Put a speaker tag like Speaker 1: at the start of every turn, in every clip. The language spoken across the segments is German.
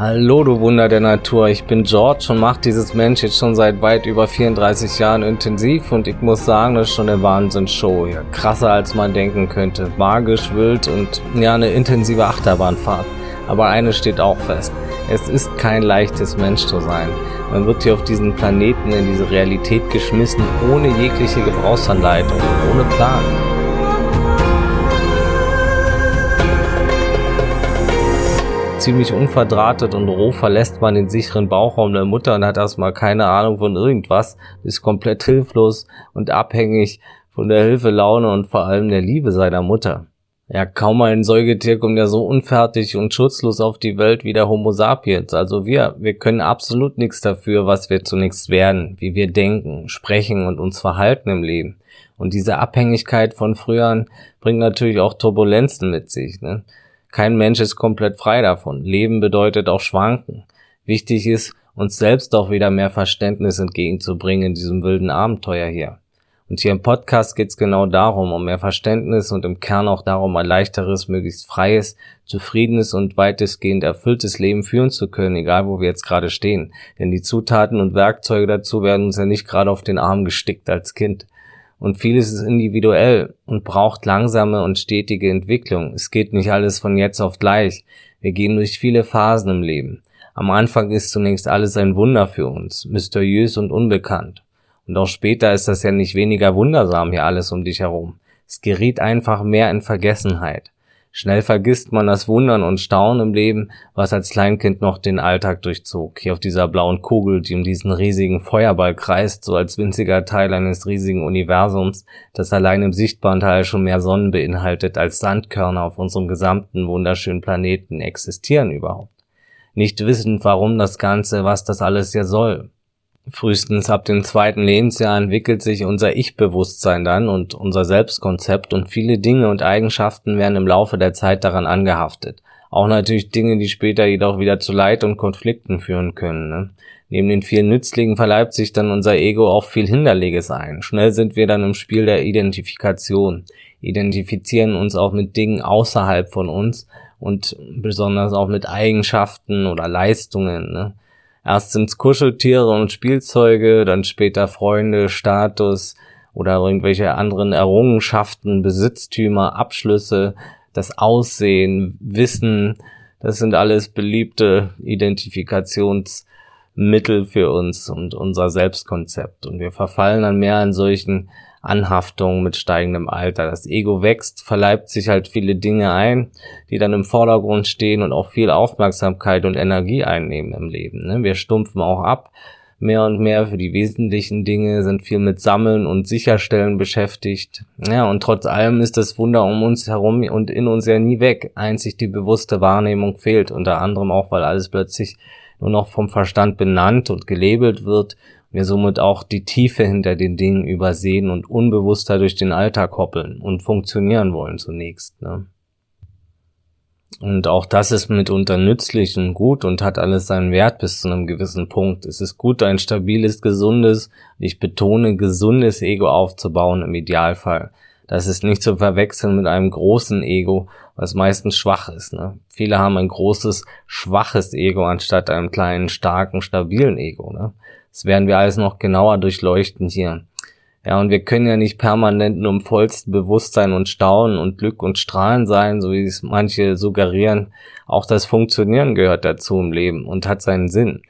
Speaker 1: Hallo, du Wunder der Natur. Ich bin George und mache dieses Mensch jetzt schon seit weit über 34 Jahren intensiv und ich muss sagen, das ist schon eine Wahnsinnsshow hier. Krasser als man denken könnte. Magisch, wild und ja, eine intensive Achterbahnfahrt. Aber eines steht auch fest. Es ist kein leichtes Mensch zu sein. Man wird hier auf diesen Planeten in diese Realität geschmissen, ohne jegliche Gebrauchsanleitung, ohne Plan. Ziemlich unverdrahtet und roh verlässt man den sicheren Bauchraum der Mutter und hat erstmal keine Ahnung von irgendwas, ist komplett hilflos und abhängig von der Hilfe, Laune und vor allem der Liebe seiner Mutter. Ja, kaum ein Säugetier kommt ja so unfertig und schutzlos auf die Welt wie der Homo sapiens. Also wir, wir können absolut nichts dafür, was wir zunächst werden, wie wir denken, sprechen und uns verhalten im Leben. Und diese Abhängigkeit von früheren bringt natürlich auch Turbulenzen mit sich. Ne? Kein Mensch ist komplett frei davon. Leben bedeutet auch Schwanken. Wichtig ist, uns selbst auch wieder mehr Verständnis entgegenzubringen in diesem wilden Abenteuer hier. Und hier im Podcast geht's genau darum, um mehr Verständnis und im Kern auch darum, ein leichteres, möglichst freies, zufriedenes und weitestgehend erfülltes Leben führen zu können, egal wo wir jetzt gerade stehen. Denn die Zutaten und Werkzeuge dazu werden uns ja nicht gerade auf den Arm gestickt als Kind. Und vieles ist individuell und braucht langsame und stetige Entwicklung. Es geht nicht alles von jetzt auf gleich. Wir gehen durch viele Phasen im Leben. Am Anfang ist zunächst alles ein Wunder für uns, mysteriös und unbekannt. Und auch später ist das ja nicht weniger wundersam hier alles um dich herum. Es geriet einfach mehr in Vergessenheit. Schnell vergisst man das Wundern und Staunen im Leben, was als Kleinkind noch den Alltag durchzog. Hier auf dieser blauen Kugel, die um diesen riesigen Feuerball kreist, so als winziger Teil eines riesigen Universums, das allein im sichtbaren Teil schon mehr Sonnen beinhaltet, als Sandkörner auf unserem gesamten wunderschönen Planeten existieren überhaupt. Nicht wissend, warum das Ganze, was das alles hier soll. Frühestens ab dem zweiten Lebensjahr entwickelt sich unser Ich-Bewusstsein dann und unser Selbstkonzept und viele Dinge und Eigenschaften werden im Laufe der Zeit daran angehaftet. Auch natürlich Dinge, die später jedoch wieder zu Leid und Konflikten führen können. Ne? Neben den vielen Nützlichen verleibt sich dann unser Ego auch viel Hinderliches ein. Schnell sind wir dann im Spiel der Identifikation, identifizieren uns auch mit Dingen außerhalb von uns und besonders auch mit Eigenschaften oder Leistungen. Ne? Erst sind's Kuscheltiere und Spielzeuge, dann später Freunde, Status oder irgendwelche anderen Errungenschaften, Besitztümer, Abschlüsse, das Aussehen, Wissen, das sind alles beliebte Identifikationsmittel für uns und unser Selbstkonzept. Und wir verfallen dann mehr in solchen Anhaftung mit steigendem Alter. Das Ego wächst, verleibt sich halt viele Dinge ein, die dann im Vordergrund stehen und auch viel Aufmerksamkeit und Energie einnehmen im Leben. Ne? Wir stumpfen auch ab, mehr und mehr für die wesentlichen Dinge, sind viel mit Sammeln und Sicherstellen beschäftigt. Ja, und trotz allem ist das Wunder um uns herum und in uns ja nie weg. Einzig die bewusste Wahrnehmung fehlt, unter anderem auch, weil alles plötzlich nur noch vom Verstand benannt und gelabelt wird wir somit auch die Tiefe hinter den Dingen übersehen und unbewusster durch den Alltag hoppeln und funktionieren wollen zunächst. Ne? Und auch das ist mitunter nützlich und gut und hat alles seinen Wert bis zu einem gewissen Punkt. Es ist gut, ein stabiles, gesundes, ich betone, gesundes Ego aufzubauen im Idealfall. Das ist nicht zu verwechseln mit einem großen Ego, was meistens schwach ist. Ne? Viele haben ein großes, schwaches Ego anstatt einem kleinen, starken, stabilen Ego. Ne? Das werden wir alles noch genauer durchleuchten hier. Ja, und wir können ja nicht permanent nur im vollsten Bewusstsein und Staunen und Glück und Strahlen sein, so wie es manche suggerieren. Auch das Funktionieren gehört dazu im Leben und hat seinen Sinn.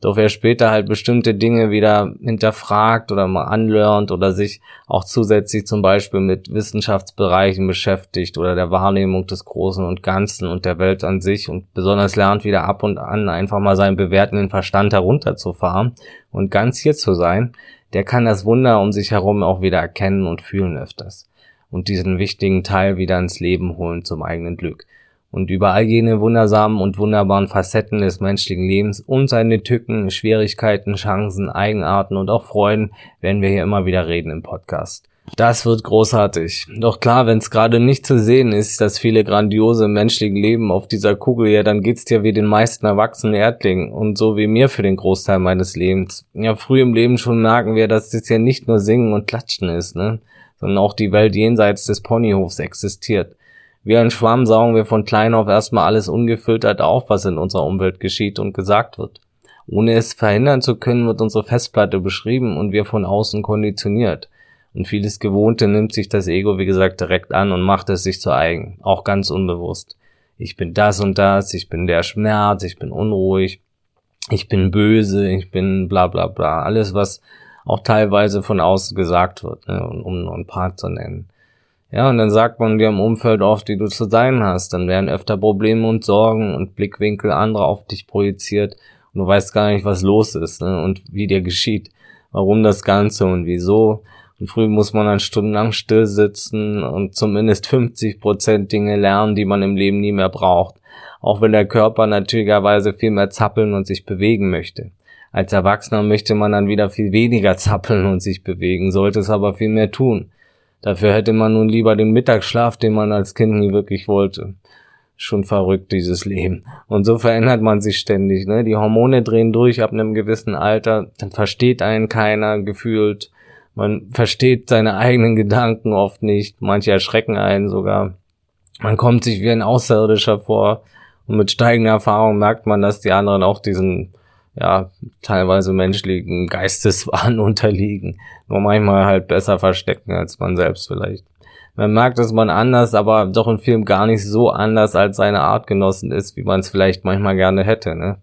Speaker 1: Doch wer später halt bestimmte Dinge wieder hinterfragt oder mal anlernt oder sich auch zusätzlich zum Beispiel mit Wissenschaftsbereichen beschäftigt oder der Wahrnehmung des Großen und Ganzen und der Welt an sich und besonders lernt wieder ab und an einfach mal seinen bewertenden Verstand herunterzufahren und ganz hier zu sein, der kann das Wunder um sich herum auch wieder erkennen und fühlen öfters und diesen wichtigen Teil wieder ins Leben holen zum eigenen Glück und über all jene wundersamen und wunderbaren Facetten des menschlichen Lebens und seine Tücken, Schwierigkeiten, Chancen, Eigenarten und auch Freuden werden wir hier immer wieder reden im Podcast. Das wird großartig. Doch klar, wenn es gerade nicht zu sehen ist, dass viele grandiose menschliche Leben auf dieser Kugel, ja, dann geht's dir wie den meisten erwachsenen Erdlingen und so wie mir für den Großteil meines Lebens. Ja, früh im Leben schon merken wir, dass das ja nicht nur Singen und Klatschen ist, ne, sondern auch die Welt jenseits des Ponyhofs existiert. Wie ein Schwamm saugen wir von klein auf erstmal alles ungefiltert auf, was in unserer Umwelt geschieht und gesagt wird. Ohne es verhindern zu können, wird unsere Festplatte beschrieben und wir von außen konditioniert. Und vieles Gewohnte nimmt sich das Ego, wie gesagt, direkt an und macht es sich zu eigen, auch ganz unbewusst. Ich bin das und das, ich bin der Schmerz, ich bin unruhig, ich bin böse, ich bin bla bla bla. Alles, was auch teilweise von außen gesagt wird, ne, um nur ein paar zu nennen. Ja, und dann sagt man dir im Umfeld oft, wie du zu sein hast. Dann werden öfter Probleme und Sorgen und Blickwinkel anderer auf dich projiziert und du weißt gar nicht, was los ist ne, und wie dir geschieht. Warum das Ganze und wieso. Und früh muss man dann stundenlang still sitzen und zumindest 50 Prozent Dinge lernen, die man im Leben nie mehr braucht. Auch wenn der Körper natürlicherweise viel mehr zappeln und sich bewegen möchte. Als Erwachsener möchte man dann wieder viel weniger zappeln und sich bewegen, sollte es aber viel mehr tun. Dafür hätte man nun lieber den Mittagsschlaf, den man als Kind nie wirklich wollte. Schon verrückt, dieses Leben. Und so verändert man sich ständig, ne? Die Hormone drehen durch ab einem gewissen Alter, dann versteht einen keiner gefühlt man versteht seine eigenen Gedanken oft nicht. Manche erschrecken einen sogar. Man kommt sich wie ein Außerirdischer vor. Und mit steigender Erfahrung merkt man, dass die anderen auch diesen, ja, teilweise menschlichen Geisteswahn unterliegen. Nur manchmal halt besser verstecken als man selbst vielleicht. Man merkt, dass man anders, aber doch im Film gar nicht so anders als seine Artgenossen ist, wie man es vielleicht manchmal gerne hätte, ne?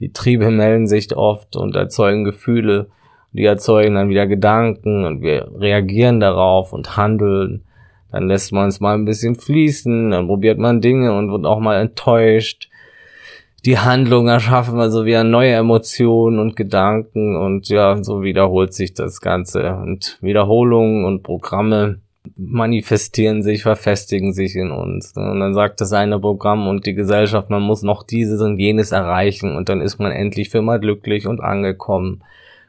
Speaker 1: Die Triebe melden sich oft und erzeugen Gefühle, die erzeugen dann wieder Gedanken und wir reagieren darauf und handeln. Dann lässt man es mal ein bisschen fließen, dann probiert man Dinge und wird auch mal enttäuscht. Die Handlung erschaffen also wieder neue Emotionen und Gedanken und ja, so wiederholt sich das Ganze. Und Wiederholungen und Programme manifestieren sich, verfestigen sich in uns. Und dann sagt das eine Programm und die Gesellschaft, man muss noch dieses und jenes erreichen und dann ist man endlich für mal glücklich und angekommen.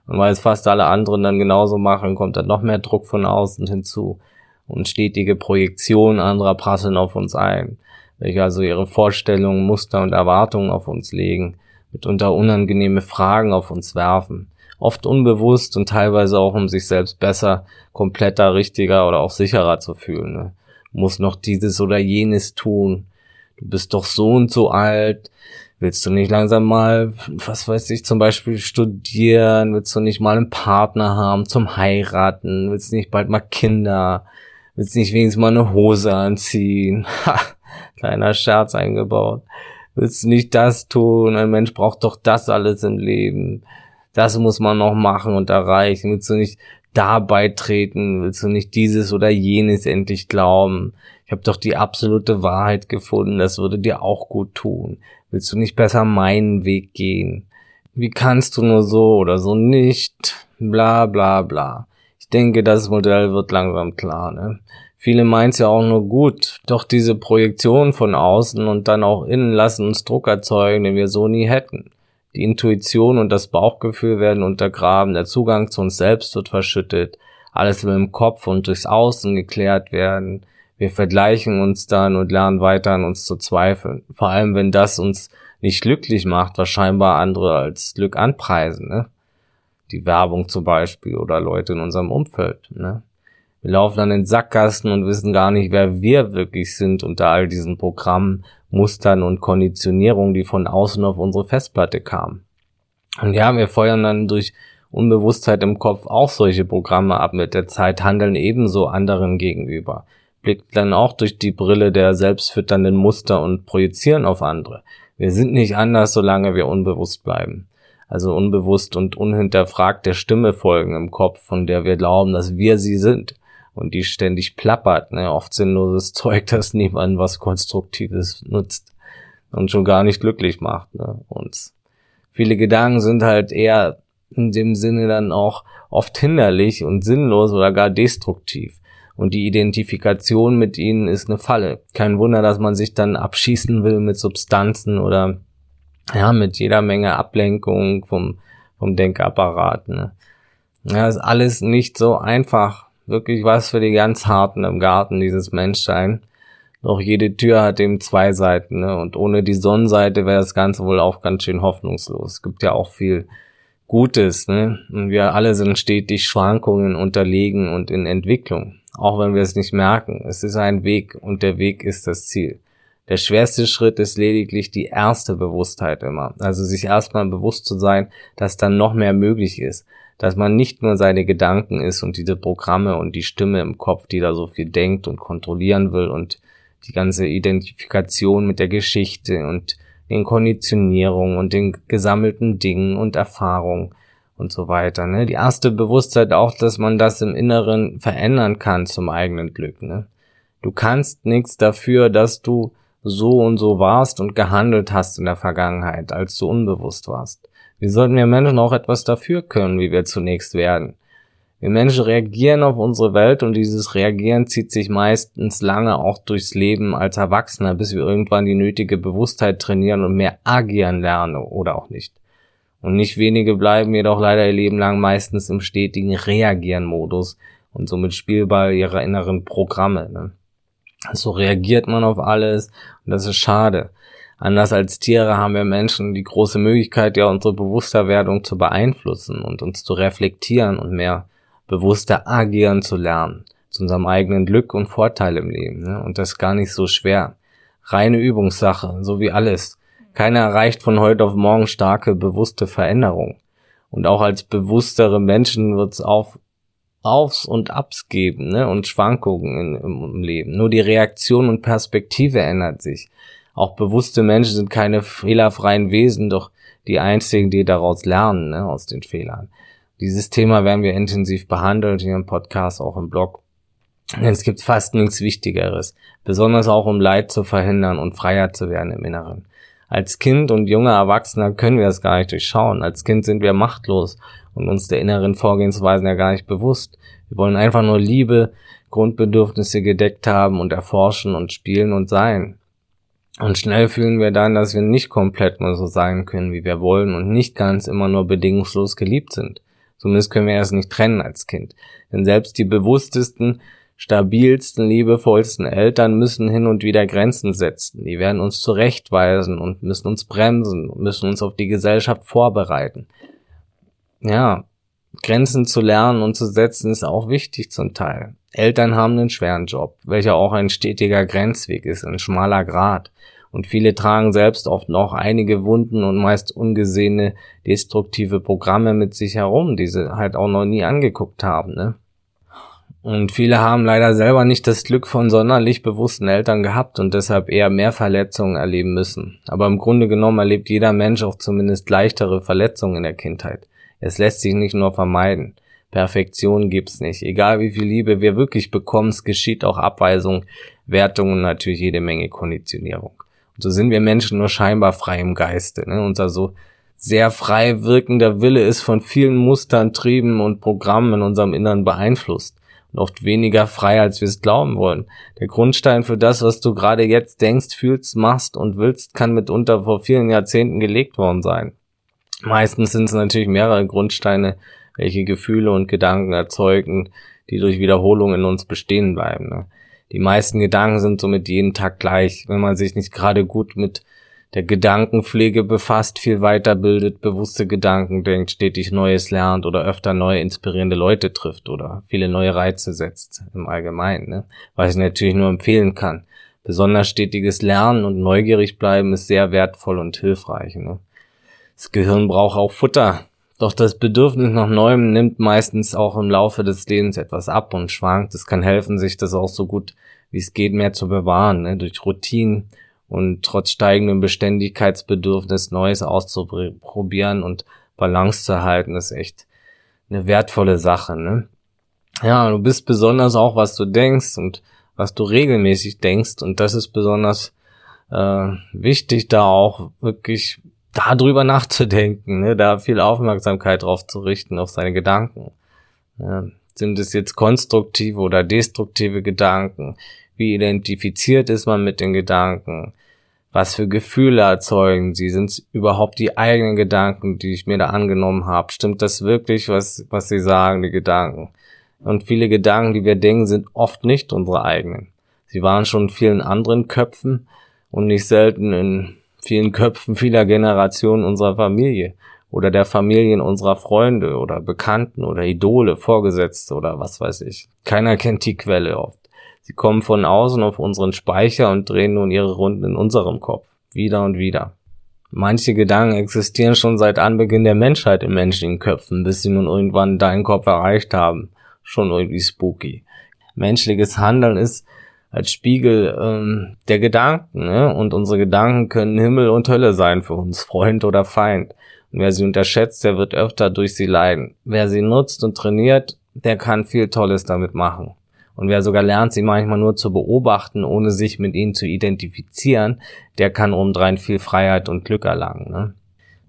Speaker 1: Und weil es fast alle anderen dann genauso machen, kommt dann noch mehr Druck von außen hinzu und stetige Projektionen anderer prasseln auf uns ein, welche also ihre Vorstellungen, Muster und Erwartungen auf uns legen, mitunter unangenehme Fragen auf uns werfen, oft unbewusst und teilweise auch um sich selbst besser, kompletter, richtiger oder auch sicherer zu fühlen. Ne? Muss noch dieses oder jenes tun. Du bist doch so und so alt, Willst du nicht langsam mal, was weiß ich, zum Beispiel studieren? Willst du nicht mal einen Partner haben zum Heiraten? Willst du nicht bald mal Kinder? Willst du nicht wenigstens mal eine Hose anziehen? Kleiner Scherz eingebaut. Willst du nicht das tun? Ein Mensch braucht doch das alles im Leben. Das muss man noch machen und erreichen. Willst du nicht da beitreten? Willst du nicht dieses oder jenes endlich glauben? Ich habe doch die absolute Wahrheit gefunden, das würde dir auch gut tun. Willst du nicht besser meinen Weg gehen? Wie kannst du nur so oder so nicht? Bla bla bla. Ich denke, das Modell wird langsam klar, ne? Viele meint's ja auch nur gut, doch diese Projektion von außen und dann auch innen lassen uns Druck erzeugen, den wir so nie hätten. Die Intuition und das Bauchgefühl werden untergraben, der Zugang zu uns selbst wird verschüttet, alles will im Kopf und durchs Außen geklärt werden. Wir vergleichen uns dann und lernen weiter an uns zu zweifeln. Vor allem, wenn das uns nicht glücklich macht, was scheinbar andere als Glück anpreisen. Ne? Die Werbung zum Beispiel oder Leute in unserem Umfeld. Ne? Wir laufen dann in Sackgassen und wissen gar nicht, wer wir wirklich sind unter all diesen Programmen, Mustern und Konditionierungen, die von außen auf unsere Festplatte kamen. Und ja, wir feuern dann durch Unbewusstheit im Kopf auch solche Programme ab mit der Zeit, handeln ebenso anderen gegenüber blickt dann auch durch die Brille der selbstfütternden Muster und projizieren auf andere. Wir sind nicht anders, solange wir unbewusst bleiben. Also unbewusst und unhinterfragt der Stimme folgen im Kopf, von der wir glauben, dass wir sie sind. Und die ständig plappert, ne? oft sinnloses Zeug, das niemand was Konstruktives nutzt und schon gar nicht glücklich macht. Ne? Uns. Viele Gedanken sind halt eher in dem Sinne dann auch oft hinderlich und sinnlos oder gar destruktiv und die Identifikation mit ihnen ist eine Falle. Kein Wunder, dass man sich dann abschießen will mit Substanzen oder ja, mit jeder Menge Ablenkung vom, vom Denkapparat. Ne? Ja, ist alles nicht so einfach. Wirklich was für die ganz Harten im Garten, dieses Menschsein. Doch jede Tür hat eben zwei Seiten, ne? Und ohne die Sonnenseite wäre das Ganze wohl auch ganz schön hoffnungslos. Es gibt ja auch viel Gutes, ne? Und wir alle sind stetig Schwankungen unterlegen und in Entwicklung. auch wenn wir es nicht merken. Es ist ein Weg und der Weg ist das Ziel. Der schwerste Schritt ist lediglich die erste Bewusstheit immer. Also sich erstmal bewusst zu sein, dass dann noch mehr möglich ist. Dass man nicht nur seine Gedanken ist und diese Programme und die Stimme im Kopf, die da so viel denkt und kontrollieren will und die ganze Identifikation mit der Geschichte und den Konditionierungen und den gesammelten Dingen und Erfahrungen und so weiter. Ne? Die erste Bewusstheit auch, dass man das im Inneren verändern kann zum eigenen Glück. Ne? Du kannst nichts dafür, dass du so und so warst und gehandelt hast in der Vergangenheit, als du unbewusst warst. Wie sollten wir Menschen auch etwas dafür können, wie wir zunächst werden? Wir Menschen reagieren auf unsere Welt und dieses Reagieren zieht sich meistens lange auch durchs Leben als Erwachsener, bis wir irgendwann die nötige Bewusstheit trainieren und mehr agieren lernen oder auch nicht. Und nicht wenige bleiben jedoch leider ihr Leben lang meistens im stetigen Reagieren-Modus und somit spielbar ihrer inneren Programme. Ne? So reagiert man auf alles und das ist schade. Anders als Tiere haben wir Menschen die große Möglichkeit, ja unsere Bewussterwerdung zu beeinflussen und uns zu reflektieren und mehr bewusster agieren zu lernen, zu unserem eigenen Glück und Vorteil im Leben. Ne? Und das ist gar nicht so schwer. Reine Übungssache, so wie alles. Keiner erreicht von heute auf morgen starke, bewusste Veränderung. Und auch als bewusstere Menschen wird es auf, Aufs und Abs geben ne? und Schwankungen in, im Leben. Nur die Reaktion und Perspektive ändert sich. Auch bewusste Menschen sind keine fehlerfreien Wesen, doch die einzigen, die daraus lernen, ne? aus den Fehlern. Dieses Thema werden wir intensiv behandelt hier im Podcast, auch im Blog. Denn es gibt fast nichts Wichtigeres, besonders auch um Leid zu verhindern und freier zu werden im Inneren. Als Kind und junger Erwachsener können wir es gar nicht durchschauen. Als Kind sind wir machtlos und uns der inneren Vorgehensweisen ja gar nicht bewusst. Wir wollen einfach nur Liebe, Grundbedürfnisse gedeckt haben und erforschen und spielen und sein. Und schnell fühlen wir dann, dass wir nicht komplett nur so sein können, wie wir wollen und nicht ganz immer nur bedingungslos geliebt sind. Zumindest können wir es nicht trennen als Kind. Denn selbst die bewusstesten stabilsten, liebevollsten Eltern müssen hin und wieder Grenzen setzen. Die werden uns zurechtweisen und müssen uns bremsen, müssen uns auf die Gesellschaft vorbereiten. Ja, Grenzen zu lernen und zu setzen ist auch wichtig zum Teil. Eltern haben einen schweren Job, welcher auch ein stetiger Grenzweg ist, ein schmaler Grat. Und viele tragen selbst oft noch einige Wunden und meist ungesehene destruktive Programme mit sich herum, die sie halt auch noch nie angeguckt haben. Ne? Und viele haben leider selber nicht das Glück von sonderlich bewussten Eltern gehabt und deshalb eher mehr Verletzungen erleben müssen. Aber im Grunde genommen erlebt jeder Mensch auch zumindest leichtere Verletzungen in der Kindheit. Es lässt sich nicht nur vermeiden. Perfektion gibt's nicht. Egal wie viel Liebe wir wirklich bekommen, es geschieht auch Abweisung, Wertung und natürlich jede Menge Konditionierung. Und so sind wir Menschen nur scheinbar frei im Geiste. Ne? Unser so sehr frei wirkender Wille ist von vielen Mustern, Trieben und Programmen in unserem Innern beeinflusst und oft weniger frei, als wir es glauben wollen. Der Grundstein für das, was du gerade jetzt denkst, fühlst, machst und willst, kann mitunter vor vielen Jahrzehnten gelegt worden sein. Meistens sind es natürlich mehrere Grundsteine, welche Gefühle und Gedanken erzeugen, die durch Wiederholung in uns bestehen bleiben. Ne? Die meisten Gedanken sind somit jeden Tag gleich, wenn man sich nicht gerade gut mit der Gedankenpflege befasst, viel weiterbildet, bewusste Gedanken denkt, stetig Neues lernt oder öfter neue inspirierende Leute trifft oder viele neue Reize setzt im Allgemeinen, ne? was ich natürlich nur empfehlen kann. Besonders stetiges Lernen und neugierig bleiben ist sehr wertvoll und hilfreich. Ne? Das Gehirn braucht auch Futter. Doch das Bedürfnis nach Neuem nimmt meistens auch im Laufe des Lebens etwas ab und schwankt. Es kann helfen, sich das auch so gut wie es geht mehr zu bewahren, ne? durch Routinen und trotz steigendem Beständigkeitsbedürfnis Neues auszuprobieren und Balance zu halten, ist echt eine wertvolle Sache. Ne? Ja, du bist besonders auch, was du denkst und was du regelmäßig denkst und das ist besonders äh, wichtig, da auch wirklich darüber nachzudenken, ne? da viel Aufmerksamkeit drauf zu richten, auf seine Gedanken. Ja, sind es jetzt konstruktive oder destruktive Gedanken? Wie identifiziert ist man mit den Gedanken? Was für Gefühle erzeugen sie? Sind es überhaupt die eigenen Gedanken, die ich mir da angenommen habe? Stimmt das wirklich, was, was sie sagen, die Gedanken? Und viele Gedanken, die wir denken, sind oft nicht unsere eigenen. Sie waren schon in vielen anderen Köpfen und nicht selten in vielen Köpfen vieler Generationen unserer Familie. oder der Familien unserer Freunde oder Bekannten oder Idole, Vorgesetzte oder was weiß ich. Keiner kennt die Quelle oft. Sie kommen von außen auf unseren Speicher und drehen nun ihre Runden in unserem Kopf. Wieder und wieder. Manche Gedanken existieren schon seit Anbeginn der Menschheit in menschlichen Köpfen, bis sie nun irgendwann deinen Kopf erreicht haben. Schon irgendwie spooky. Menschliches Handeln ist als Spiegel ähm, der Gedanken, ne? Und unsere Gedanken können Himmel und Hölle sein für uns, Freund oder Feind. Und wer sie unterschätzt, der wird öfter durch sie leiden. Wer sie nutzt und trainiert, der kann viel Tolles damit machen. Und wer sogar lernt, sie manchmal nur zu beobachten, ohne sich mit ihnen zu identifizieren, der kann obendrein viel Freiheit und Glück erlangen. Ne?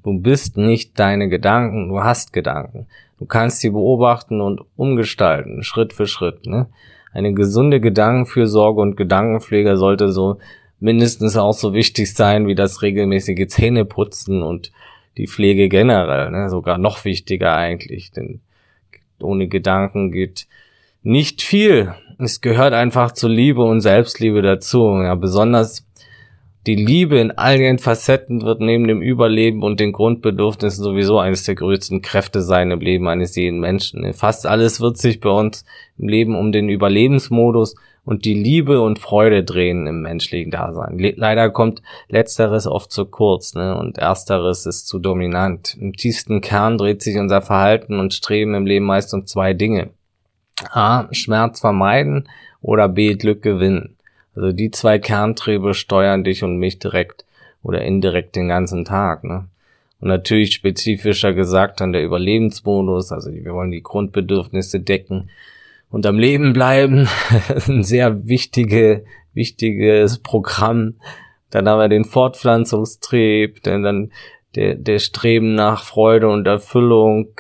Speaker 1: Du bist nicht deine Gedanken, du hast Gedanken. Du kannst sie beobachten und umgestalten, Schritt für Schritt. Ne? Eine gesunde Gedankenfürsorge und Gedankenpflege sollte so mindestens auch so wichtig sein wie das regelmäßige Zähneputzen und die Pflege generell. Ne? Sogar noch wichtiger eigentlich, denn ohne Gedanken geht nicht viel. Es gehört einfach zur Liebe und Selbstliebe dazu. Ja, besonders die Liebe in all ihren Facetten wird neben dem Überleben und den Grundbedürfnissen sowieso eines der größten Kräfte sein im Leben eines jeden Menschen. Fast alles wird sich bei uns im Leben um den Überlebensmodus und die Liebe und Freude drehen im menschlichen Dasein. Le leider kommt letzteres oft zu kurz, ne? Und ersteres ist zu dominant. Im tiefsten Kern dreht sich unser Verhalten und Streben im Leben meist um zwei Dinge. A. Schmerz vermeiden oder B. Glück gewinnen. Also die zwei Kerntriebe steuern dich und mich direkt oder indirekt den ganzen Tag. Ne? Und natürlich spezifischer gesagt dann der Überlebensmodus, also wir wollen die Grundbedürfnisse decken und am Leben bleiben. das ist ein sehr wichtige, wichtiges Programm. Dann haben wir den Fortpflanzungstrieb, dann, dann der, der Streben nach Freude und Erfüllung,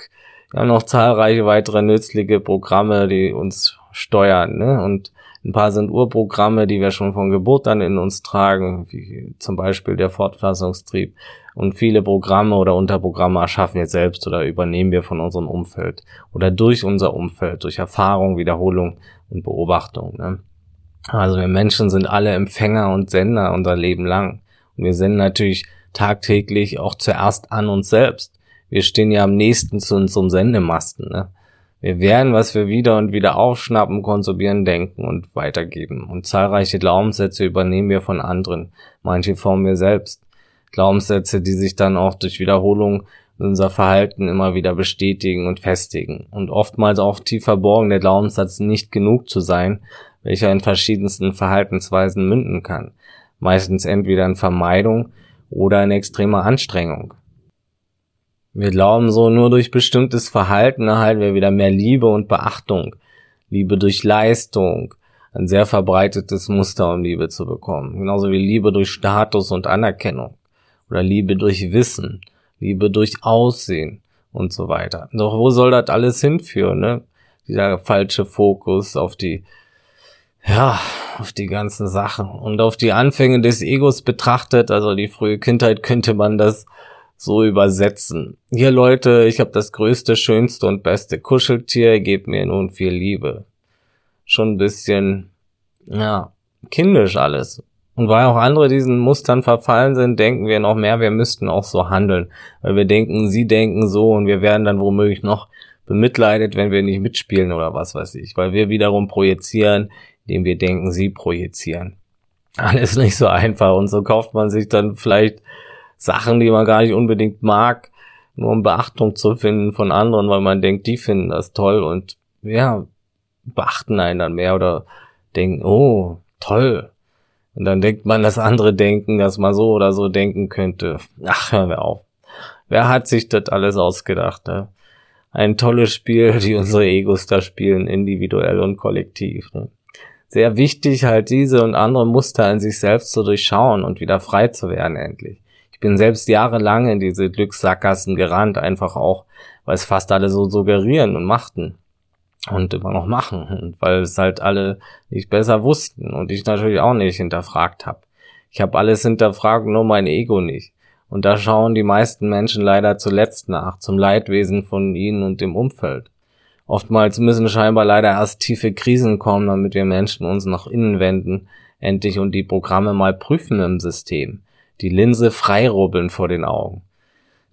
Speaker 1: wir haben noch zahlreiche weitere nützliche Programme, die uns steuern. Ne? Und ein paar sind Urprogramme, die wir schon von Geburt an in uns tragen, wie zum Beispiel der Fortpflanzungstrieb. Und viele Programme oder Unterprogramme erschaffen wir selbst oder übernehmen wir von unserem Umfeld oder durch unser Umfeld, durch Erfahrung, Wiederholung und Beobachtung. Ne? Also wir Menschen sind alle Empfänger und Sender unser Leben lang. Und wir senden natürlich tagtäglich auch zuerst an uns selbst wir stehen ja am nächsten zu unserem Sendemasten. Ne? Wir werden, was wir wieder und wieder aufschnappen, konsumieren, denken und weitergeben. Und zahlreiche Glaubenssätze übernehmen wir von anderen. Manche formen wir selbst. Glaubenssätze, die sich dann auch durch Wiederholung unser Verhalten immer wieder bestätigen und festigen. Und oftmals auch tief verborgen der Glaubenssatz nicht genug zu sein, welcher in verschiedensten Verhaltensweisen münden kann. Meistens entweder in Vermeidung oder in extremer Anstrengung. Wir glauben so, nur durch bestimmtes Verhalten erhalten wir wieder mehr Liebe und Beachtung. Liebe durch Leistung. Ein sehr verbreitetes Muster, um Liebe zu bekommen. Genauso wie Liebe durch Status und Anerkennung. Oder Liebe durch Wissen. Liebe durch Aussehen und so weiter. Doch wo soll das alles hinführen, ne? Dieser falsche Fokus auf die, ja, auf die ganzen Sachen und auf die Anfänge des Egos betrachtet, also die frühe Kindheit könnte man das so übersetzen. Hier Leute, ich habe das größte, schönste und beste Kuscheltier, gebt mir nun viel Liebe. Schon ein bisschen, ja, kindisch alles. Und weil auch andere diesen Mustern verfallen sind, denken wir noch mehr, wir müssten auch so handeln. Weil wir denken, sie denken so und wir werden dann womöglich noch bemitleidet, wenn wir nicht mitspielen oder was weiß ich. Weil wir wiederum projizieren, indem wir denken, sie projizieren. Alles nicht so einfach und so kauft man sich dann vielleicht Sachen, die man gar nicht unbedingt mag, nur um Beachtung zu finden von anderen, weil man denkt, die finden das toll und ja, beachten einen dann mehr oder denken, oh, toll. Und dann denkt man, dass andere denken, dass man so oder so denken könnte. Ach, hör mir auf. Wer hat sich das alles ausgedacht? Ne? Ein tolles Spiel, die unsere Egos da spielen, individuell und kollektiv. Ne? Sehr wichtig, halt diese und andere Muster in sich selbst zu durchschauen und wieder frei zu werden endlich. Ich bin selbst jahrelang in diese Glückssackgassen gerannt, einfach auch, weil es fast alle so suggerieren und machten und immer noch machen, und weil es halt alle nicht besser wussten und ich natürlich auch nicht hinterfragt habe. Ich habe alles hinterfragt, nur mein Ego nicht. Und da schauen die meisten Menschen leider zuletzt nach, zum Leidwesen von ihnen und dem Umfeld. Oftmals müssen scheinbar leider erst tiefe Krisen kommen, damit wir Menschen uns nach innen wenden, endlich und die Programme mal prüfen im System die Linse freirubbeln vor den Augen.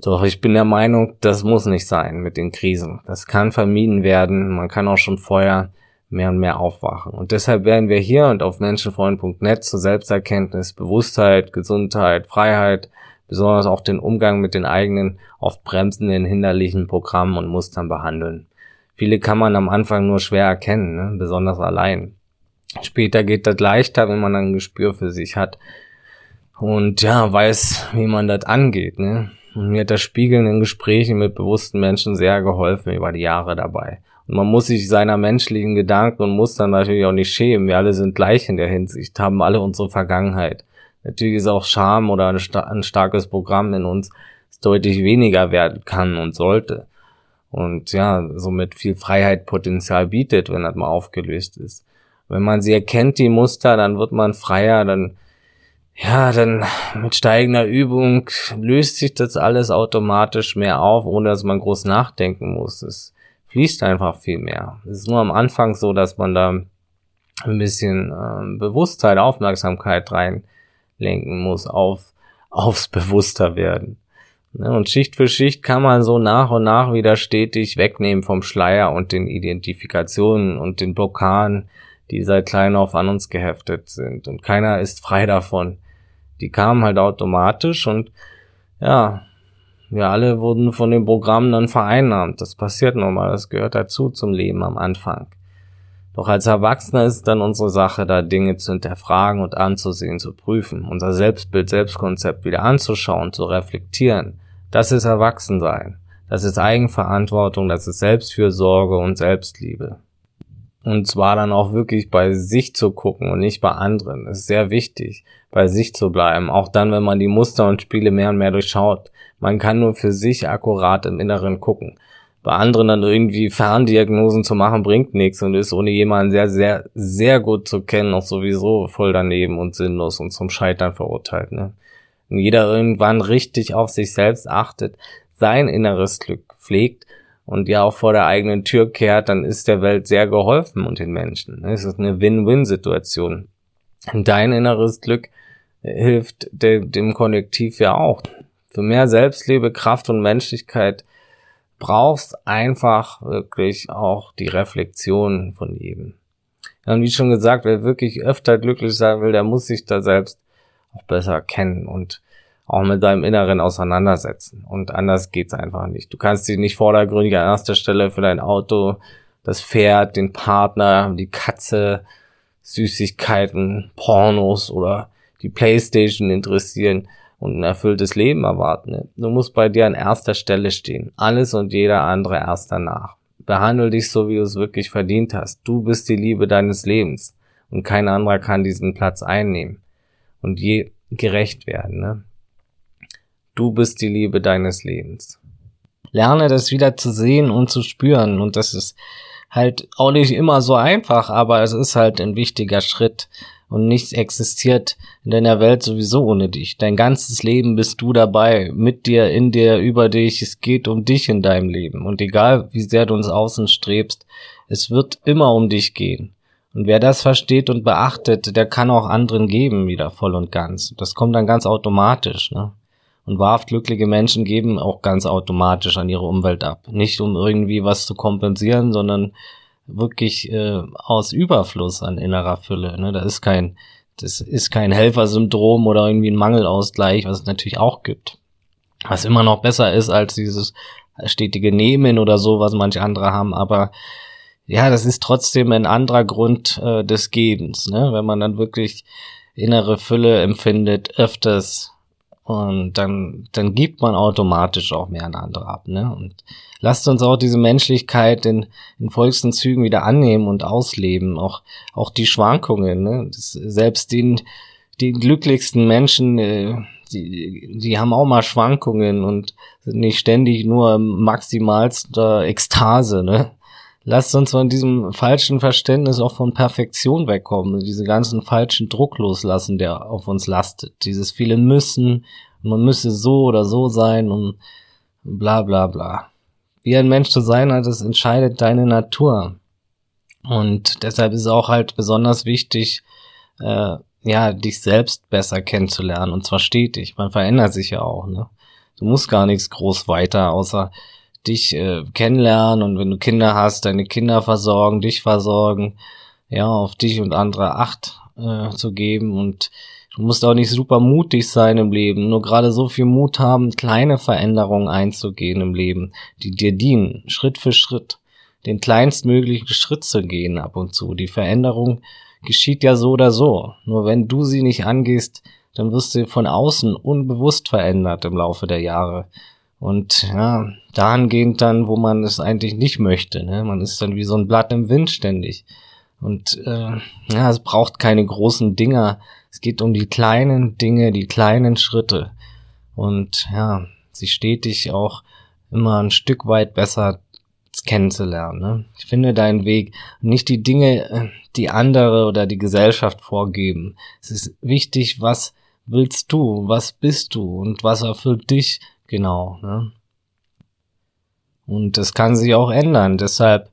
Speaker 1: Doch ich bin der Meinung, das muss nicht sein mit den Krisen. Das kann vermieden werden. Man kann auch schon vorher mehr und mehr aufwachen. Und deshalb werden wir hier und auf menschenfreund.net zur Selbsterkenntnis, Bewusstheit, Gesundheit, Freiheit, besonders auch den Umgang mit den eigenen, oft bremsenden, hinderlichen Programmen und Mustern behandeln. Viele kann man am Anfang nur schwer erkennen, ne? besonders allein. Später geht das leichter, wenn man ein Gespür für sich hat und ja, weiß, wie man das angeht. Ne? Und mir hat das Spiegeln in Gesprächen mit bewussten Menschen sehr geholfen über die Jahre dabei. Und man muss sich seiner menschlichen Gedanken und Mustern natürlich auch nicht schämen. Wir alle sind gleich in der Hinsicht, haben alle unsere Vergangenheit. Natürlich ist auch Scham oder ein, ein starkes Programm in uns, das deutlich weniger werden kann und sollte. Und ja, somit viel Freiheitpotenzial bietet, wenn das mal aufgelöst ist. Wenn man sie erkennt, die Muster, dann wird man freier, dann ja, dann mit steigender Übung löst sich das alles automatisch mehr auf, ohne dass man groß nachdenken muss. Es fließt einfach viel mehr. Es ist nur am Anfang so, dass man da ein bisschen äh, Bewusstheit, Aufmerksamkeit reinlenken muss auf aufs bewusster werden. Ne, und Schicht für Schicht kann man so nach und nach wieder stetig wegnehmen vom Schleier und den Identifikationen und den Blockaden, die seit klein auf an uns geheftet sind. Und keiner ist frei davon die kamen halt automatisch und ja, wir alle wurden von dem Programm dann vereinnahmt. Das passiert nochmal, das gehört dazu zum Leben am Anfang. Doch als Erwachsener ist dann unsere Sache, da Dinge zu hinterfragen und anzusehen, zu prüfen, unser Selbstbild, Selbstkonzept wieder anzuschauen, zu reflektieren. Das ist Erwachsensein. Das ist Eigenverantwortung, das ist Selbstfürsorge und Selbstliebe. Und zwar dann auch wirklich bei sich zu gucken und nicht bei anderen. Das ist sehr wichtig, bei sich zu bleiben. Auch dann, wenn man die Muster und Spiele mehr und mehr durchschaut. Man kann nur für sich akkurat im Inneren gucken. Bei anderen dann irgendwie Ferndiagnosen zu machen, bringt nichts und ist ohne jemanden sehr, sehr, sehr gut zu kennen auch sowieso voll daneben und sinnlos und zum Scheitern verurteilt. Ne? Wenn jeder irgendwann richtig auf sich selbst achtet, sein inneres Glück pflegt, und ja auch vor der eigenen Tür kehrt, dann ist der Welt sehr geholfen und den Menschen. Es ist eine Win-Win-Situation. Dein inneres Glück hilft de dem Kollektiv ja auch. Für mehr Selbstliebe, Kraft und Menschlichkeit brauchst einfach wirklich auch die Reflexion von jedem. Ja, und wie schon gesagt, wer wirklich öfter glücklich sein will, der muss sich da selbst auch besser kennen und auch mit deinem Inneren auseinandersetzen. Und anders geht's einfach nicht. Du kannst dich nicht vordergründig an erster Stelle für dein Auto, das Pferd, den Partner, die Katze, Süßigkeiten, Pornos oder die Playstation interessieren und ein erfülltes Leben erwarten. Du musst bei dir an erster Stelle stehen. Alles und jeder andere erst danach. Behandle dich so, wie du es wirklich verdient hast. Du bist die Liebe deines Lebens. Und kein anderer kann diesen Platz einnehmen. Und je gerecht werden. Ne? Du bist die Liebe deines Lebens. Lerne das wieder zu sehen und zu spüren. Und das ist halt auch nicht immer so einfach, aber es ist halt ein wichtiger Schritt. Und nichts existiert in deiner Welt sowieso ohne dich. Dein ganzes Leben bist du dabei, mit dir, in dir, über dich. Es geht um dich in deinem Leben. Und egal, wie sehr du ins Außen strebst, es wird immer um dich gehen. Und wer das versteht und beachtet, der kann auch anderen geben wieder voll und ganz. Das kommt dann ganz automatisch. Ne? Und wahrhaft glückliche Menschen geben auch ganz automatisch an ihre Umwelt ab. Nicht um irgendwie was zu kompensieren, sondern wirklich äh, aus Überfluss an innerer Fülle. Ne? Da ist kein, das ist kein Helfersyndrom oder irgendwie ein Mangelausgleich, was es natürlich auch gibt. Was immer noch besser ist als dieses stetige Nehmen oder so, was manche andere haben, aber ja, das ist trotzdem ein anderer Grund äh, des Gebens, ne? wenn man dann wirklich innere Fülle empfindet, öfters und dann, dann gibt man automatisch auch mehr an andere ab. Ne? Und lasst uns auch diese Menschlichkeit in, in vollsten Zügen wieder annehmen und ausleben. Auch, auch die Schwankungen. Ne? Das, selbst den, den glücklichsten Menschen, äh, die, die haben auch mal Schwankungen und sind nicht ständig nur maximalster Ekstase. Ne? Lasst uns von diesem falschen Verständnis auch von Perfektion wegkommen, diese ganzen falschen Druck loslassen, der auf uns lastet. Dieses viele müssen, man müsse so oder so sein und bla bla bla. Wie ein Mensch zu sein hat, das entscheidet deine Natur. Und deshalb ist es auch halt besonders wichtig, äh, ja, dich selbst besser kennenzulernen und zwar stetig. Man verändert sich ja auch, ne? Du musst gar nichts groß weiter, außer dich äh, kennenlernen und wenn du Kinder hast, deine Kinder versorgen, dich versorgen, ja, auf dich und andere Acht äh, zu geben und du musst auch nicht super mutig sein im Leben, nur gerade so viel Mut haben, kleine Veränderungen einzugehen im Leben, die dir dienen, Schritt für Schritt, den kleinstmöglichen Schritt zu gehen ab und zu. Die Veränderung geschieht ja so oder so. Nur wenn du sie nicht angehst, dann wirst du von außen unbewusst verändert im Laufe der Jahre. Und ja, dahingehend dann, wo man es eigentlich nicht möchte. Ne? Man ist dann wie so ein Blatt im Wind ständig. Und äh, ja, es braucht keine großen Dinger. Es geht um die kleinen Dinge, die kleinen Schritte. Und ja, sie stetig auch immer ein Stück weit besser kennenzulernen. Ne? Ich finde deinen Weg, nicht die Dinge, äh, die andere oder die Gesellschaft vorgeben. Es ist wichtig, was willst du, was bist du und was erfüllt dich genau. Ne? Und das kann sich auch ändern. Deshalb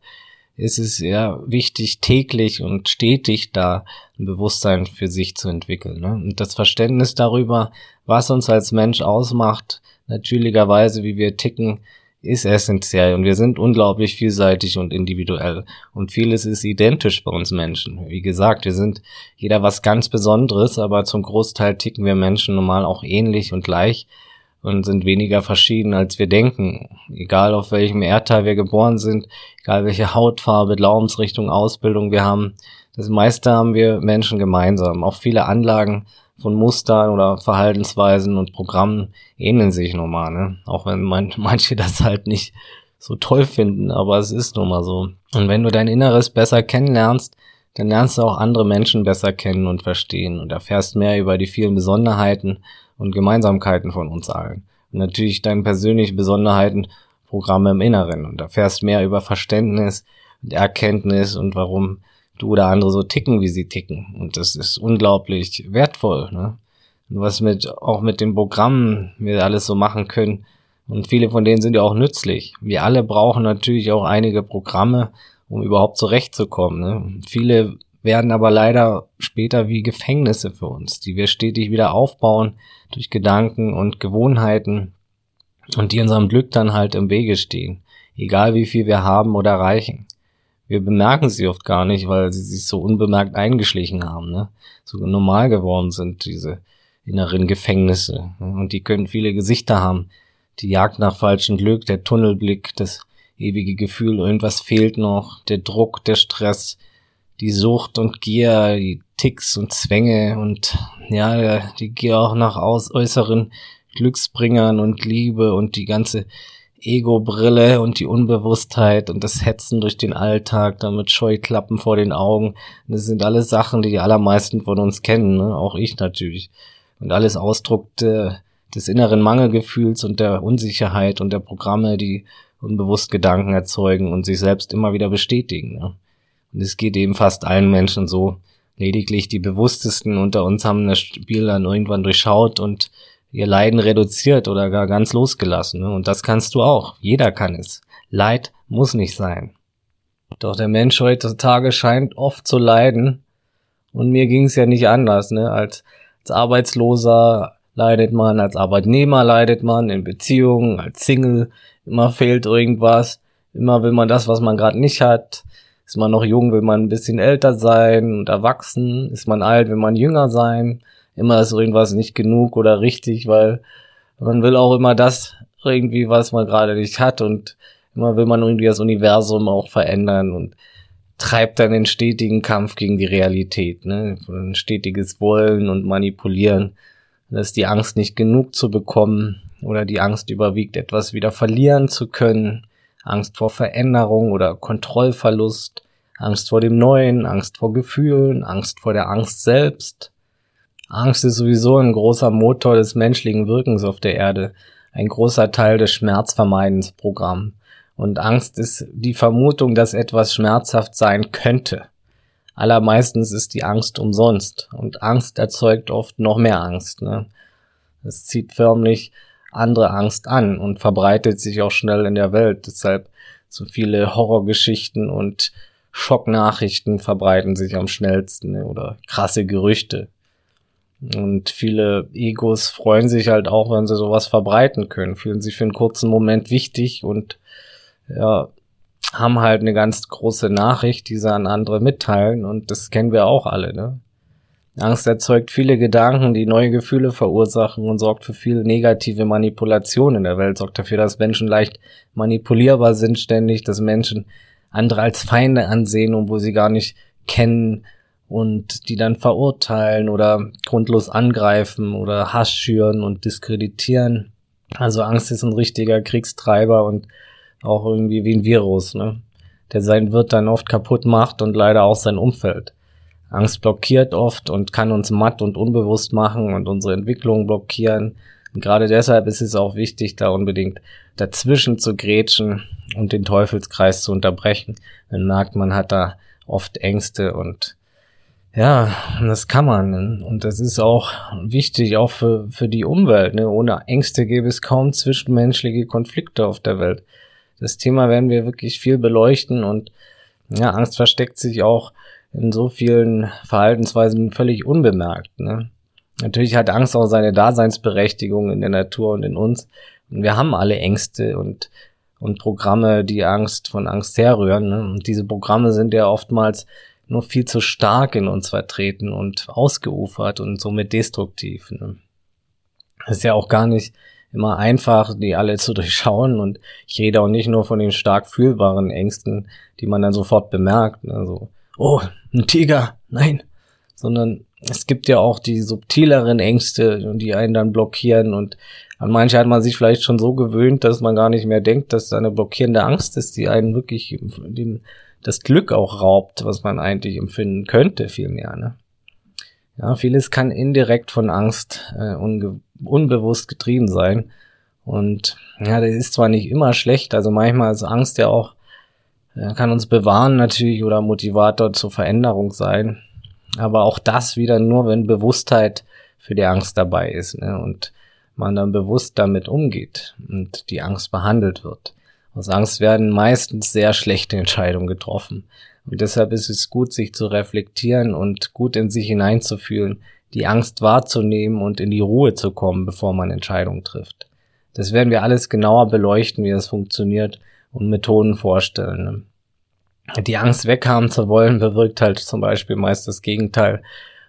Speaker 1: ist es ja wichtig, täglich und stetig da ein Bewusstsein für sich zu entwickeln. Ne? Und das Verständnis darüber, was uns als Mensch ausmacht, natürlicherweise, wie wir ticken, ist essentiell und wir sind unglaublich vielseitig und individuell und vieles ist identisch bei uns Menschen. Wie gesagt, wir sind jeder was ganz Besonderes, aber zum Großteil ticken wir Menschen normal auch ähnlich und gleich und sind weniger verschieden, als wir denken. Egal auf welchem Erdteil wir geboren sind, egal welche Hautfarbe, Glaubensrichtung, Ausbildung wir haben, das meiste haben wir Menschen gemeinsam. Auch viele Anlagen von Mustern oder Verhaltensweisen und Programmen ähneln sich normal, ne? Auch wenn man, manche das halt nicht so toll finden, aber es ist nun mal so. Und wenn du dein Inneres besser kennenlernst, dann lernst du auch andere Menschen besser kennen und verstehen und erfährst mehr über die vielen Besonderheiten und Gemeinsamkeiten von uns allen. Und natürlich deine persönlichen Besonderheiten, Programme im Inneren und erfährst mehr über Verständnis und Erkenntnis und warum du oder andere so ticken, wie sie ticken. Und das ist unglaublich wertvoll. Ne? Und was mit auch mit den Programmen wir alles so machen können. Und viele von denen sind ja auch nützlich. Wir alle brauchen natürlich auch einige Programme, um überhaupt zurechtzukommen. Ne? Viele werden aber leider später wie Gefängnisse für uns, die wir stetig wieder aufbauen durch Gedanken und Gewohnheiten und die unserem Glück dann halt im Wege stehen, egal wie viel wir haben oder erreichen wir bemerken sie oft gar nicht, weil sie sich so unbemerkt eingeschlichen haben, ne? So normal geworden sind, diese inneren Gefängnisse. Ne? Und die können viele Gesichter haben. Die Jagd nach falschem Glück, der Tunnelblick, das ewige Gefühl, irgendwas fehlt noch, der Druck, der Stress, die Sucht und Gier, die Ticks und Zwänge und ja, die Gier auch nach äußeren Glücksbringern und Liebe und die ganze Ego-Brille und die Unbewusstheit und das Hetzen durch den Alltag, damit Scheuklappen vor den Augen. Das sind alles Sachen, die die allermeisten von uns kennen, ne? auch ich natürlich. Und alles Ausdruck de, des inneren Mangelgefühls und der Unsicherheit und der Programme, die unbewusst Gedanken erzeugen und sich selbst immer wieder bestätigen. Ne? Und es geht eben fast allen Menschen so. Lediglich die Bewusstesten unter uns haben das Spiel dann irgendwann durchschaut und ihr Leiden reduziert oder gar ganz losgelassen. Ne? Und das kannst du auch. Jeder kann es. Leid muss nicht sein. Doch der Mensch heutzutage scheint oft zu leiden. Und mir ging es ja nicht anders. Ne? Als, als Arbeitsloser leidet man, als Arbeitnehmer leidet man, in Beziehungen, als Single. Immer fehlt irgendwas. Immer will man das, was man gerade nicht hat. Ist man noch jung, will man ein bisschen älter sein und erwachsen. Ist man alt, will man jünger sein immer ist irgendwas nicht genug oder richtig, weil man will auch immer das irgendwie, was man gerade nicht hat und immer will man irgendwie das Universum auch verändern und treibt dann den stetigen Kampf gegen die Realität, ne? Ein stetiges Wollen und Manipulieren. Das ist die Angst, nicht genug zu bekommen oder die Angst überwiegt, etwas wieder verlieren zu können. Angst vor Veränderung oder Kontrollverlust, Angst vor dem Neuen, Angst vor Gefühlen, Angst vor der Angst selbst, Angst ist sowieso ein großer Motor des menschlichen Wirkens auf der Erde, ein großer Teil des Schmerzvermeidensprogramms. Und Angst ist die Vermutung, dass etwas schmerzhaft sein könnte. Allermeistens ist die Angst umsonst und Angst erzeugt oft noch mehr Angst. Ne? Es zieht förmlich andere Angst an und verbreitet sich auch schnell in der Welt. Deshalb so viele Horrorgeschichten und Schocknachrichten verbreiten sich am schnellsten ne? oder krasse Gerüchte. Und viele Egos freuen sich halt auch, wenn sie sowas verbreiten können, fühlen sich für einen kurzen Moment wichtig und ja, haben halt eine ganz große Nachricht, die sie an andere mitteilen und das kennen wir auch alle, ne? Angst erzeugt viele Gedanken, die neue Gefühle verursachen und sorgt für viel negative Manipulation in der Welt, sorgt dafür, dass Menschen leicht manipulierbar sind ständig, dass Menschen andere als Feinde ansehen wo sie gar nicht kennen und die dann verurteilen oder grundlos angreifen oder Hass schüren und diskreditieren. Also Angst ist ein richtiger Kriegstreiber und auch irgendwie wie ein Virus, ne? der sein Wirt dann oft kaputt macht und leider auch sein Umfeld. Angst blockiert oft und kann uns matt und unbewusst machen und unsere Entwicklung blockieren. Und gerade deshalb ist es auch wichtig, da unbedingt dazwischen zu grätschen und den Teufelskreis zu unterbrechen. Dann merkt man hat da oft Ängste und ja, das kann man. Und das ist auch wichtig, auch für, für die Umwelt. Ne? Ohne Ängste gäbe es kaum zwischenmenschliche Konflikte auf der Welt. Das Thema werden wir wirklich viel beleuchten und ja, Angst versteckt sich auch in so vielen Verhaltensweisen völlig unbemerkt. Ne? Natürlich hat Angst auch seine Daseinsberechtigung in der Natur und in uns. Und wir haben alle Ängste und, und Programme, die Angst von Angst herrühren. Ne? Und diese Programme sind ja oftmals nur viel zu stark in uns vertreten und ausgeufert und somit destruktiv. Ne? Ist ja auch gar nicht immer einfach, die alle zu durchschauen und ich rede auch nicht nur von den stark fühlbaren Ängsten, die man dann sofort bemerkt. Ne? So, oh, ein Tiger, nein, sondern es gibt ja auch die subtileren Ängste, die einen dann blockieren und an manche hat man sich vielleicht schon so gewöhnt, dass man gar nicht mehr denkt, dass da eine blockierende Angst ist, die einen wirklich den, das Glück auch raubt, was man eigentlich empfinden könnte, vielmehr. Ne? Ja, vieles kann indirekt von Angst äh, unbewusst getrieben sein. Und ja, das ist zwar nicht immer schlecht, also manchmal ist Angst ja auch, äh, kann uns bewahren natürlich oder Motivator zur Veränderung sein. Aber auch das wieder nur, wenn Bewusstheit für die Angst dabei ist ne? und man dann bewusst damit umgeht und die Angst behandelt wird. Aus Angst werden meistens sehr schlechte Entscheidungen getroffen. Und deshalb ist es gut, sich zu reflektieren und gut in sich hineinzufühlen, die Angst wahrzunehmen und in die Ruhe zu kommen, bevor man Entscheidungen trifft. Das werden wir alles genauer beleuchten, wie das funktioniert und Methoden vorstellen. Die Angst weghaben zu wollen, bewirkt halt zum Beispiel meist das Gegenteil,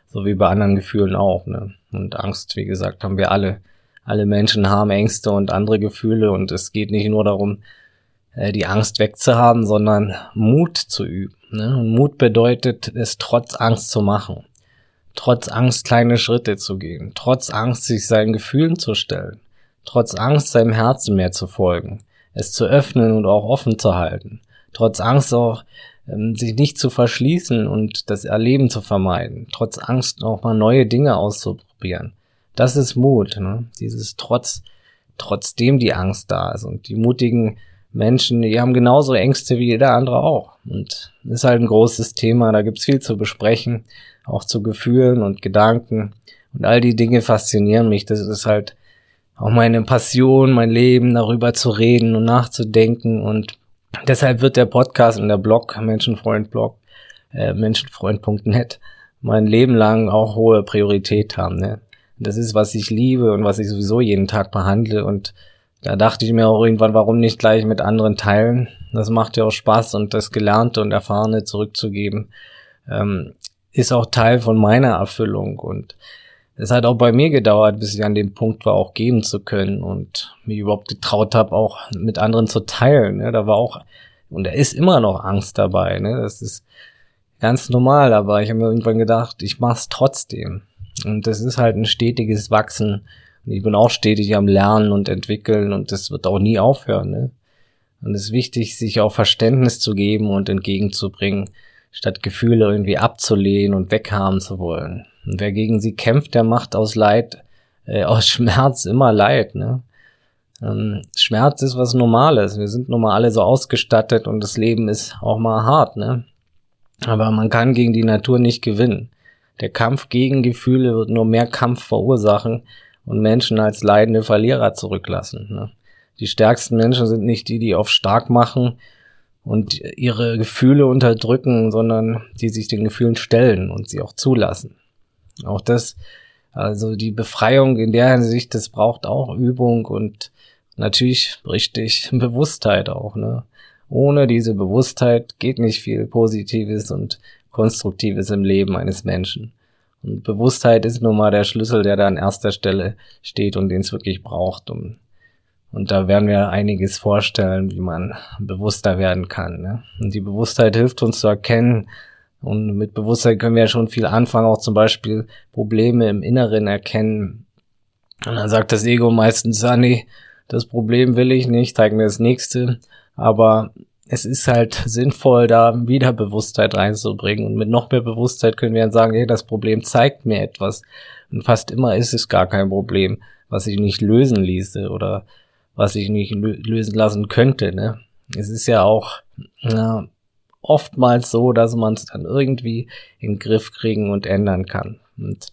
Speaker 1: so wie bei anderen Gefühlen auch. Ne? Und Angst, wie gesagt, haben wir alle. Alle Menschen haben Ängste und andere Gefühle und es geht nicht nur darum, äh, die Angst wegzuhaben, sondern Mut zu üben. Ne? Und Mut bedeutet, es trotz Angst zu machen. Trotz Angst kleine Schritte zu gehen. Trotz Angst sich seinen Gefühlen zu stellen. Trotz Angst seinem Herzen mehr zu folgen. Es zu öffnen und auch offen zu halten. Trotz Angst auch ähm, sich nicht zu verschließen und das Erleben zu vermeiden. Trotz Angst auch mal neue Dinge auszuprobieren. Das ist Mut. Ne? Dieses trotz, trotzdem die Angst da ist. Und die mutigen Menschen, die haben genauso Ängste wie jeder andere auch. Und ist halt ein großes Thema, da gibt's viel zu besprechen, auch zu Gefühlen und Gedanken. Und all die Dinge faszinieren mich. Das ist halt auch meine Passion, mein Leben, darüber zu reden und nachzudenken. Und deshalb wird der Podcast und der Blog, Menschenfreund Blog, äh, menschenfreund.net, mein Leben lang auch hohe Priorität haben. Ne? Das ist, was ich liebe und was ich sowieso jeden Tag behandle und da dachte ich mir auch irgendwann, warum nicht gleich mit anderen teilen? Das macht ja auch Spaß und das Gelernte und Erfahrene zurückzugeben, ähm, ist auch Teil von meiner Erfüllung und es hat auch bei mir gedauert, bis ich an dem Punkt war, auch geben zu können und mich überhaupt getraut habe, auch mit anderen zu teilen. Ne? Da war auch, und da ist immer noch Angst dabei. Ne? Das ist ganz normal, aber ich habe mir irgendwann gedacht, ich mach's trotzdem. Und das ist halt ein stetiges Wachsen und ich bin auch stetig am Lernen und entwickeln und das wird auch nie aufhören. Ne? Und es ist wichtig, sich auch Verständnis zu geben und entgegenzubringen, statt Gefühle irgendwie abzulehnen und weghaben zu wollen. Und wer gegen sie kämpft, der macht aus Leid, äh, aus Schmerz immer Leid. Ne? Ähm, Schmerz ist was Normales. Wir sind nun mal alle so ausgestattet und das Leben ist auch mal hart. Ne? Aber man kann gegen die Natur nicht gewinnen. Der Kampf gegen Gefühle wird nur mehr Kampf verursachen und Menschen als leidende Verlierer zurücklassen. Ne? Die stärksten Menschen sind nicht die, die auf stark machen und ihre Gefühle unterdrücken, sondern die sich den Gefühlen stellen und sie auch zulassen. Auch das Also die Befreiung in der Hinsicht, das braucht auch Übung und natürlich richtig Bewusstheit auch, ne? Ohne diese Bewusstheit geht nicht viel Positives und Konstruktives im Leben eines Menschen. Und Bewusstheit ist nun mal der Schlüssel, der da an erster Stelle steht und den es wirklich braucht. Um, und da werden wir einiges vorstellen, wie man bewusster werden kann. Ne? Und die Bewusstheit hilft uns zu erkennen, und mit Bewusstheit können wir ja schon viel anfangen, auch zum Beispiel Probleme im Inneren erkennen. Und dann sagt das Ego meistens, ah nee, das Problem will ich nicht, zeig mir das nächste. Aber es ist halt sinnvoll, da wieder Bewusstheit reinzubringen. Und mit noch mehr Bewusstheit können wir dann sagen, hey, das Problem zeigt mir etwas. Und fast immer ist es gar kein Problem, was ich nicht lösen ließe oder was ich nicht lösen lassen könnte. Ne? Es ist ja auch ja, oftmals so, dass man es dann irgendwie in den Griff kriegen und ändern kann. Und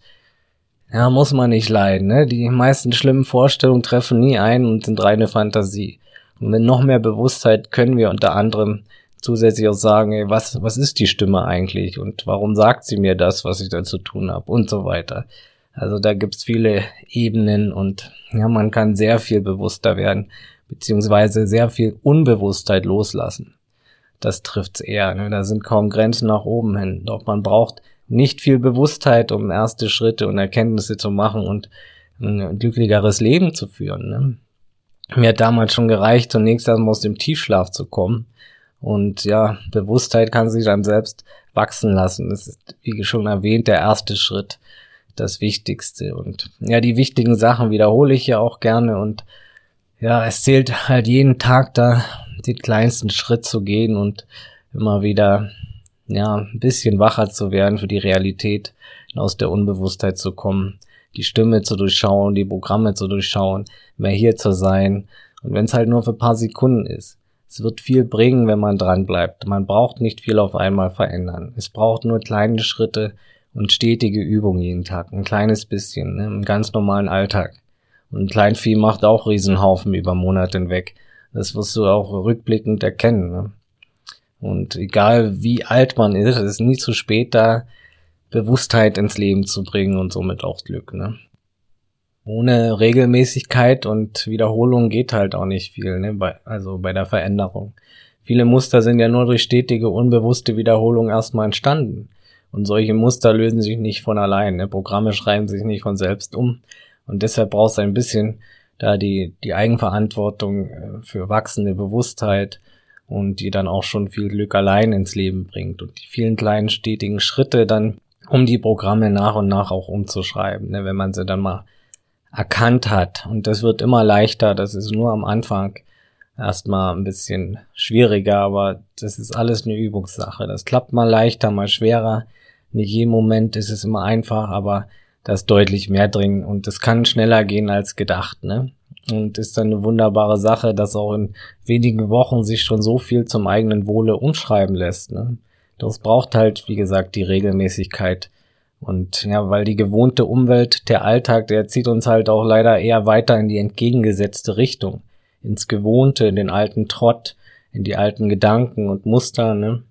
Speaker 1: ja, muss man nicht leiden. Ne? Die meisten schlimmen Vorstellungen treffen nie ein und sind reine Fantasie. Und mit noch mehr Bewusstheit können wir unter anderem zusätzlich auch sagen, ey, was, was ist die Stimme eigentlich und warum sagt sie mir das, was ich da zu tun habe und so weiter. Also da gibt's viele Ebenen und ja, man kann sehr viel bewusster werden, beziehungsweise sehr viel Unbewusstheit loslassen das trifft's eher. Ne? Da sind kaum Grenzen nach oben hin. Doch man braucht nicht viel Bewusstheit, um erste Schritte und Erkenntnisse zu machen und ein glücklicheres Leben zu führen. Ne? Mir hat damals schon gereicht, zunächst erstmal aus dem Tiefschlaf zu kommen. Und ja, Bewusstheit kann sich dann selbst wachsen lassen. Das ist, wie schon erwähnt, der erste Schritt, das Wichtigste. Und ja, die wichtigen Sachen wiederhole ich ja auch gerne. Und ja, es zählt halt jeden Tag da den kleinsten Schritt zu gehen und immer wieder ja, ein bisschen wacher zu werden für die Realität, aus der Unbewusstheit zu kommen, die Stimme zu durchschauen, die Programme zu durchschauen, mehr hier zu sein. Und wenn es halt nur für paar Sekunden ist. Es wird viel bringen, wenn man dran bleibt. Man braucht nicht viel auf einmal verändern. Es braucht nur kleine Schritte und stetige Übung jeden Tag. Ein kleines bisschen, ne, im ganz normalen Alltag. Und ein Kleinvieh macht auch Riesenhaufen über Monate hinweg. Das wirst du auch rückblickend erkennen. Ne? Und egal wie alt man ist, es ist nie zu spät, da Bewusstheit ins Leben zu bringen und somit auch Glück. Ne? Ohne Regelmäßigkeit und Wiederholung geht halt auch nicht viel, ne? bei, also bei der Veränderung. Viele Muster sind ja nur durch stetige, unbewusste Wiederholung erstmal entstanden. Und solche Muster lösen sich nicht von allein. Ne? Programme schreiben sich nicht von selbst um. Und deshalb brauchst du ein bisschen da die, die Eigenverantwortung äh, für wachsende Bewusstheit und die dann auch schon viel Glück allein ins Leben bringt und die vielen kleinen stetigen Schritte dann, um die Programme nach und nach auch umzuschreiben, ne, wenn man sie dann mal erkannt hat. Und das wird immer leichter, das ist nur am Anfang erstmal ein bisschen schwieriger, aber das ist alles eine Übungssache. Das klappt mal leichter, mal schwerer. Nicht jeden Moment ist es immer einfach, aber da ist deutlich mehr drin und es kann schneller gehen als gedacht, ne? Und ist dann eine wunderbare Sache, dass auch in wenigen Wochen sich schon so viel zum eigenen Wohle umschreiben lässt, ne? Das braucht halt, wie gesagt, die Regelmäßigkeit. Und ja, weil die gewohnte Umwelt, der Alltag, der zieht uns halt auch leider eher weiter in die entgegengesetzte Richtung. Ins Gewohnte, in den alten Trott, in die alten Gedanken und Muster, ne?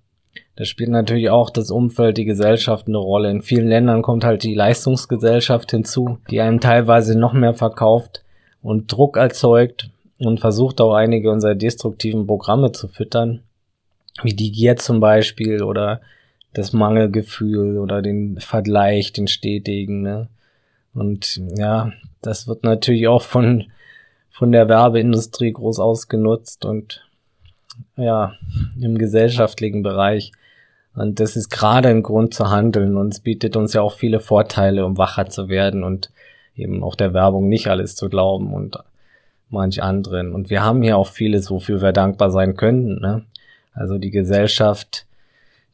Speaker 1: Da spielt natürlich auch das Umfeld, die Gesellschaft eine Rolle. In vielen Ländern kommt halt die Leistungsgesellschaft hinzu, die einem teilweise noch mehr verkauft und Druck erzeugt und versucht auch einige unserer destruktiven Programme zu füttern, wie die Gier zum Beispiel oder das Mangelgefühl oder den Vergleich, den stetigen. Ne? Und ja, das wird natürlich auch von, von der Werbeindustrie groß ausgenutzt und ja, im gesellschaftlichen Bereich und das ist gerade ein Grund zu handeln und es bietet uns ja auch viele Vorteile, um wacher zu werden und eben auch der Werbung nicht alles zu glauben und manch anderen. Und wir haben hier auch vieles, wofür wir dankbar sein könnten. Ne? Also die Gesellschaft,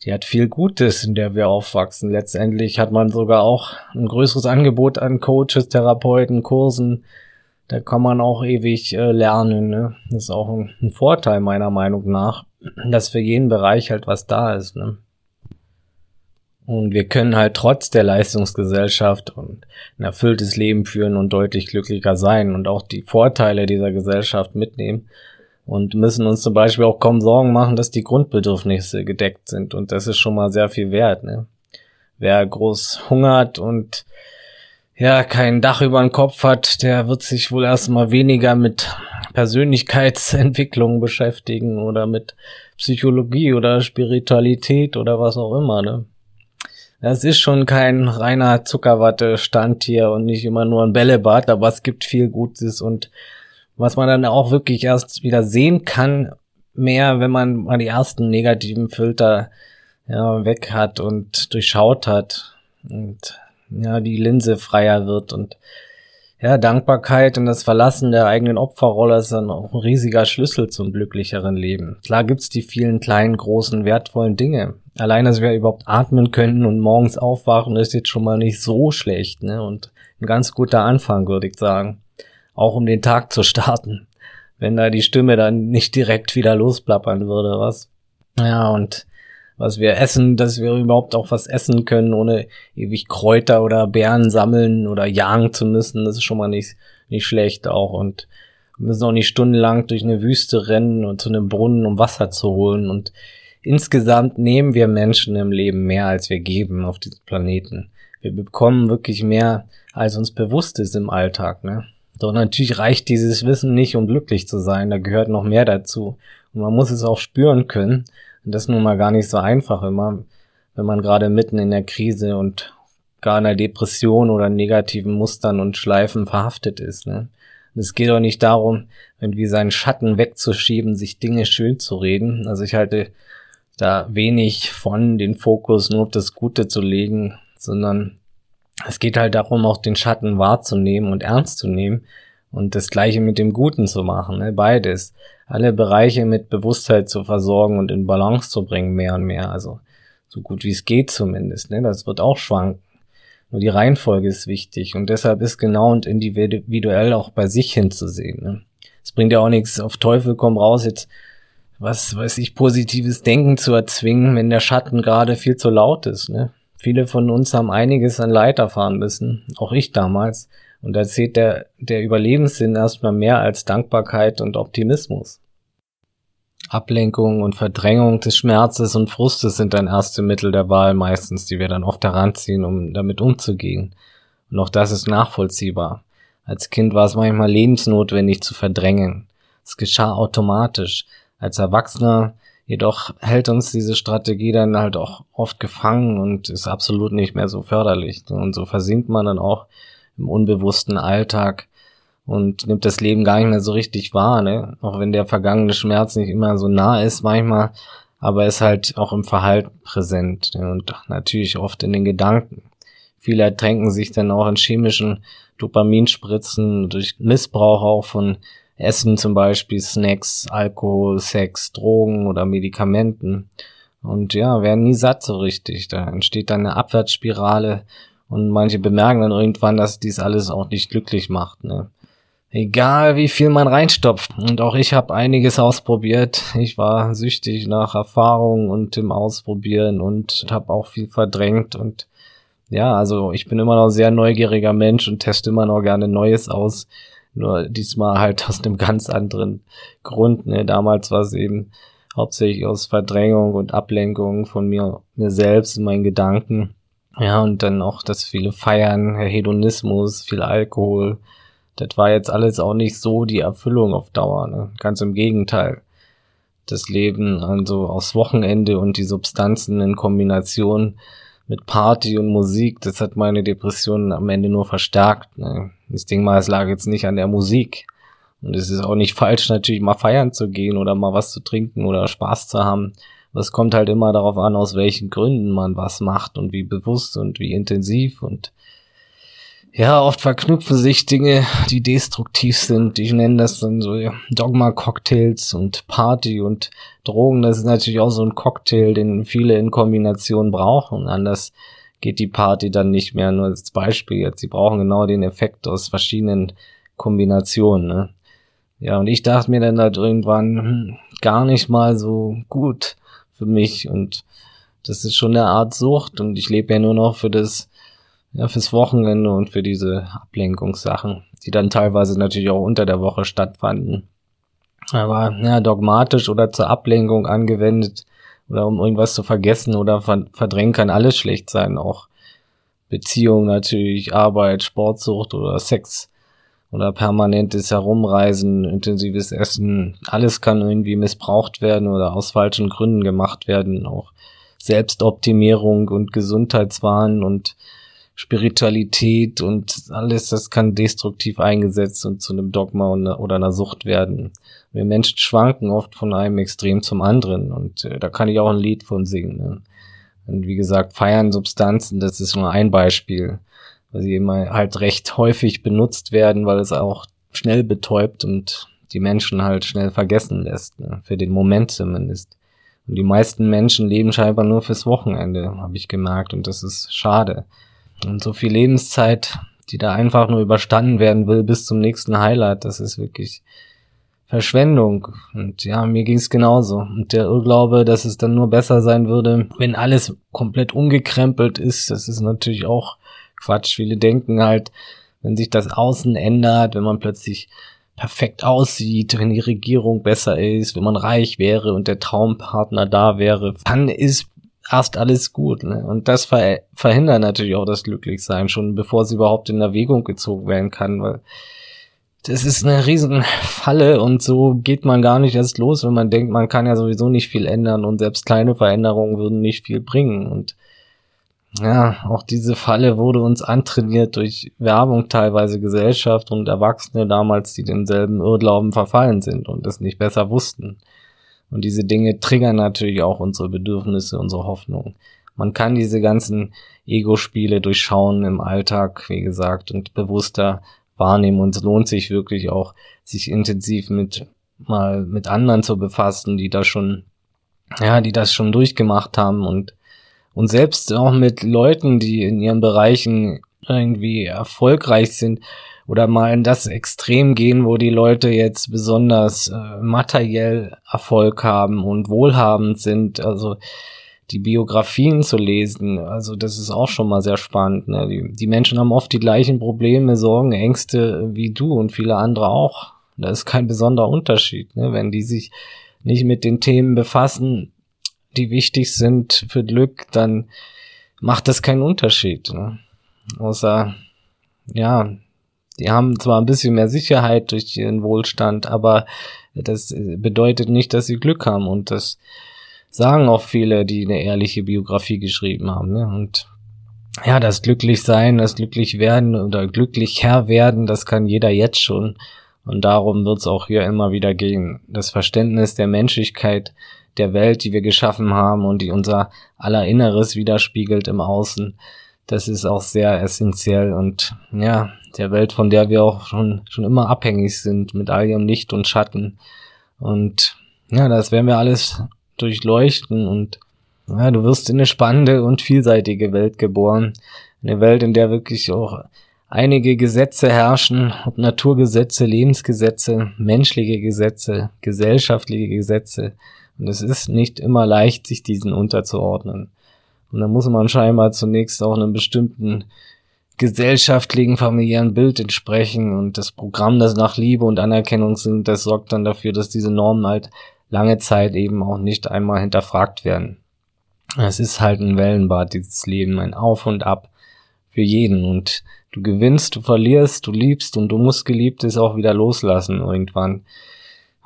Speaker 1: die hat viel Gutes, in der wir aufwachsen. Letztendlich hat man sogar auch ein größeres Angebot an Coaches, Therapeuten, Kursen. Da kann man auch ewig äh, lernen. Ne? Das ist auch ein, ein Vorteil meiner Meinung nach, dass für jeden Bereich halt was da ist. Ne? Und wir können halt trotz der Leistungsgesellschaft und ein erfülltes Leben führen und deutlich glücklicher sein und auch die Vorteile dieser Gesellschaft mitnehmen und müssen uns zum Beispiel auch kaum Sorgen machen, dass die Grundbedürfnisse gedeckt sind. Und das ist schon mal sehr viel wert. Ne? Wer groß hungert und ja kein Dach über den Kopf hat, der wird sich wohl erstmal weniger mit Persönlichkeitsentwicklung beschäftigen oder mit Psychologie oder Spiritualität oder was auch immer, ne? Das ist schon kein reiner Zuckerwatte-Stand hier und nicht immer nur ein Bällebad, aber es gibt viel Gutes und was man dann auch wirklich erst wieder sehen kann, mehr, wenn man mal die ersten negativen Filter ja, weg hat und durchschaut hat und ja, die Linse freier wird und ja, Dankbarkeit und das Verlassen der eigenen Opferrolle ist dann auch ein riesiger Schlüssel zum glücklicheren Leben. Klar gibt's die vielen kleinen, großen, wertvollen Dinge. Allein, dass wir überhaupt atmen können und morgens aufwachen, ist jetzt schon mal nicht so schlecht, ne? Und ein ganz guter Anfang, würde ich sagen. Auch um den Tag zu starten. Wenn da die Stimme dann nicht direkt wieder losplappern würde, was? Ja, und was wir essen, dass wir überhaupt auch was essen können, ohne ewig Kräuter oder Beeren sammeln oder jagen zu müssen. Das ist schon mal nicht, nicht schlecht auch. Und wir müssen auch nicht stundenlang durch eine Wüste rennen und zu einem Brunnen, um Wasser zu holen. Und insgesamt nehmen wir Menschen im Leben mehr, als wir geben auf diesem Planeten. Wir bekommen wirklich mehr, als uns bewusst ist im Alltag. Ne? Doch natürlich reicht dieses Wissen nicht, um glücklich zu sein. Da gehört noch mehr dazu. Und man muss es auch spüren können. Und das ist nun mal gar nicht so einfach immer, wenn man gerade mitten in der Krise und gar in der Depression oder negativen Mustern und Schleifen verhaftet ist. Ne? Und es geht auch nicht darum, irgendwie seinen Schatten wegzuschieben, sich Dinge schön zu reden. Also ich halte da wenig von, den Fokus nur auf das Gute zu legen, sondern es geht halt darum, auch den Schatten wahrzunehmen und ernst zu nehmen und das Gleiche mit dem Guten zu machen, ne? beides alle Bereiche mit Bewusstheit zu versorgen und in Balance zu bringen, mehr und mehr. Also so gut wie es geht zumindest. Ne? Das wird auch schwanken. Nur die Reihenfolge ist wichtig und deshalb ist genau und individuell auch bei sich hinzusehen. Ne? Es bringt ja auch nichts auf Teufel komm raus, jetzt was weiß ich, positives Denken zu erzwingen, wenn der Schatten gerade viel zu laut ist. Ne? Viele von uns haben einiges an Leid erfahren müssen, auch ich damals. Und da zählt der, der Überlebenssinn erstmal mehr als Dankbarkeit und Optimismus. Ablenkung und Verdrängung des Schmerzes und Frustes sind dann erste Mittel der Wahl meistens, die wir dann oft heranziehen, um damit umzugehen. Und auch das ist nachvollziehbar. Als Kind war es manchmal lebensnotwendig zu verdrängen. Es geschah automatisch. Als Erwachsener jedoch hält uns diese Strategie dann halt auch oft gefangen und ist absolut nicht mehr so förderlich. Und so versinkt man dann auch im unbewussten Alltag und nimmt das Leben gar nicht mehr so richtig wahr, ne? Auch wenn der vergangene Schmerz nicht immer so nah ist manchmal, aber ist halt auch im Verhalten präsent ne? und natürlich oft in den Gedanken. Viele ertränken sich dann auch in chemischen Dopaminspritzen durch Missbrauch auch von Essen zum Beispiel, Snacks, Alkohol, Sex, Drogen oder Medikamenten. Und ja, werden nie satt so richtig. Da entsteht dann eine Abwärtsspirale und manche bemerken dann irgendwann, dass dies alles auch nicht glücklich macht. Ne? Egal wie viel man reinstopft. Und auch ich habe einiges ausprobiert. Ich war süchtig nach Erfahrung und dem Ausprobieren und habe auch viel verdrängt. Und ja, also ich bin immer noch sehr neugieriger Mensch und teste immer noch gerne Neues aus. Nur diesmal halt aus einem ganz anderen Grund. Ne? Damals war es eben hauptsächlich aus Verdrängung und Ablenkung von mir, mir selbst und meinen Gedanken. Ja, und dann auch das viele Feiern, Hedonismus, viel Alkohol. Das war jetzt alles auch nicht so die Erfüllung auf Dauer. Ne? Ganz im Gegenteil. Das Leben also aus Wochenende und die Substanzen in Kombination mit Party und Musik, das hat meine Depressionen am Ende nur verstärkt. Ne? Ich denke mal, es lag jetzt nicht an der Musik. Und es ist auch nicht falsch, natürlich mal feiern zu gehen oder mal was zu trinken oder Spaß zu haben. Es kommt halt immer darauf an, aus welchen Gründen man was macht und wie bewusst und wie intensiv und ja, oft verknüpfen sich Dinge, die destruktiv sind. Ich nenne das dann so Dogma-Cocktails und Party und Drogen. Das ist natürlich auch so ein Cocktail, den viele in Kombination brauchen. Anders geht die Party dann nicht mehr. Nur als Beispiel jetzt. Sie brauchen genau den Effekt aus verschiedenen Kombinationen. Ne? Ja, und ich dachte mir dann halt irgendwann, hm, gar nicht mal so gut für mich und das ist schon eine Art Sucht und ich lebe ja nur noch für das, ja, fürs Wochenende und für diese Ablenkungssachen, die dann teilweise natürlich auch unter der Woche stattfanden. Aber ja, dogmatisch oder zur Ablenkung angewendet oder um irgendwas zu vergessen oder verdrängen kann alles schlecht sein auch. Beziehung natürlich, Arbeit, Sportsucht oder Sex oder permanentes Herumreisen, intensives Essen, alles kann irgendwie missbraucht werden oder aus falschen Gründen gemacht werden, auch Selbstoptimierung und Gesundheitswahn und Spiritualität und alles, das kann destruktiv eingesetzt und zu einem Dogma oder einer Sucht werden. Wir Menschen schwanken oft von einem Extrem zum anderen und äh, da kann ich auch ein Lied von singen. Ne? Und wie gesagt, feiern Substanzen, das ist nur ein Beispiel, weil sie immer halt recht häufig benutzt werden, weil es auch schnell betäubt und die Menschen halt schnell vergessen lässt, ne? für den Moment zumindest. Und die meisten Menschen leben scheinbar nur fürs Wochenende, habe ich gemerkt, und das ist schade. Und so viel Lebenszeit, die da einfach nur überstanden werden will bis zum nächsten Highlight, das ist wirklich Verschwendung. Und ja, mir ging es genauso. Und der Irrglaube, dass es dann nur besser sein würde, wenn alles komplett umgekrempelt ist, das ist natürlich auch Quatsch. Viele denken halt, wenn sich das Außen ändert, wenn man plötzlich perfekt aussieht, wenn die Regierung besser ist, wenn man reich wäre und der Traumpartner da wäre, dann ist erst alles gut. Ne? Und das ver verhindert natürlich auch das Glücklichsein, schon bevor es überhaupt in Erwägung gezogen werden kann, weil das ist eine riesen Falle und so geht man gar nicht erst los, wenn man denkt, man kann ja sowieso nicht viel ändern und selbst kleine Veränderungen würden nicht viel bringen. Und ja, auch diese Falle wurde uns antrainiert durch Werbung, teilweise Gesellschaft und Erwachsene damals, die denselben Irrglauben verfallen sind und es nicht besser wussten. Und diese Dinge triggern natürlich auch unsere Bedürfnisse, unsere Hoffnung. Man kann diese ganzen Ego-Spiele durchschauen im Alltag, wie gesagt, und bewusster wahrnehmen. Und es lohnt sich wirklich auch, sich intensiv mit mal mit anderen zu befassen, die da schon, ja, die das schon durchgemacht haben und und selbst auch mit Leuten, die in ihren Bereichen irgendwie erfolgreich sind oder mal in das Extrem gehen, wo die Leute jetzt besonders äh, materiell Erfolg haben und wohlhabend sind. Also die Biografien zu lesen, also das ist auch schon mal sehr spannend. Ne? Die, die Menschen haben oft die gleichen Probleme, Sorgen, Ängste wie du und viele andere auch. Da ist kein besonderer Unterschied, ne? wenn die sich nicht mit den Themen befassen, die wichtig sind für Glück, dann macht das keinen Unterschied. Ne? Außer, ja, die haben zwar ein bisschen mehr Sicherheit durch ihren Wohlstand, aber das bedeutet nicht, dass sie Glück haben und das sagen auch viele, die eine ehrliche Biografie geschrieben haben. Ne? Und ja, das glücklich sein, das glücklich werden oder glücklich Herr werden, das kann jeder jetzt schon. Und darum wird es auch hier immer wieder gehen. Das Verständnis der Menschlichkeit, der Welt, die wir geschaffen haben und die unser aller Inneres widerspiegelt im Außen, das ist auch sehr essentiell und ja, der Welt, von der wir auch schon, schon immer abhängig sind, mit all ihrem Licht und Schatten. Und ja, das werden wir alles durchleuchten und ja, du wirst in eine spannende und vielseitige Welt geboren. Eine Welt, in der wirklich auch einige Gesetze herrschen, ob Naturgesetze, Lebensgesetze, menschliche Gesetze, gesellschaftliche Gesetze. Und es ist nicht immer leicht, sich diesen unterzuordnen. Und da muss man scheinbar zunächst auch einem bestimmten gesellschaftlichen, familiären Bild entsprechen. Und das Programm, das nach Liebe und Anerkennung sind, das sorgt dann dafür, dass diese Normen halt lange Zeit eben auch nicht einmal hinterfragt werden. Es ist halt ein Wellenbad, dieses Leben, ein Auf und Ab für jeden. Und du gewinnst, du verlierst, du liebst und du musst Geliebtes auch wieder loslassen irgendwann.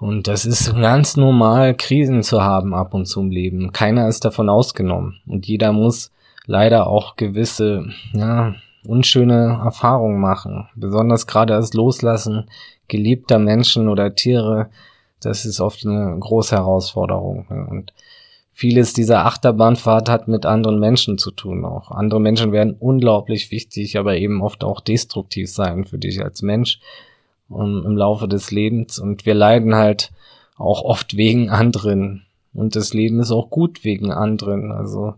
Speaker 1: Und das ist ganz normal, Krisen zu haben ab und zu im Leben. Keiner ist davon ausgenommen. Und jeder muss leider auch gewisse, ja, unschöne Erfahrungen machen. Besonders gerade das Loslassen geliebter Menschen oder Tiere das ist oft eine große Herausforderung. Und vieles dieser Achterbahnfahrt hat mit anderen Menschen zu tun auch. Andere Menschen werden unglaublich wichtig, aber eben oft auch destruktiv sein für dich als Mensch um, im Laufe des Lebens. Und wir leiden halt auch oft wegen anderen. Und das Leben ist auch gut wegen anderen. Also,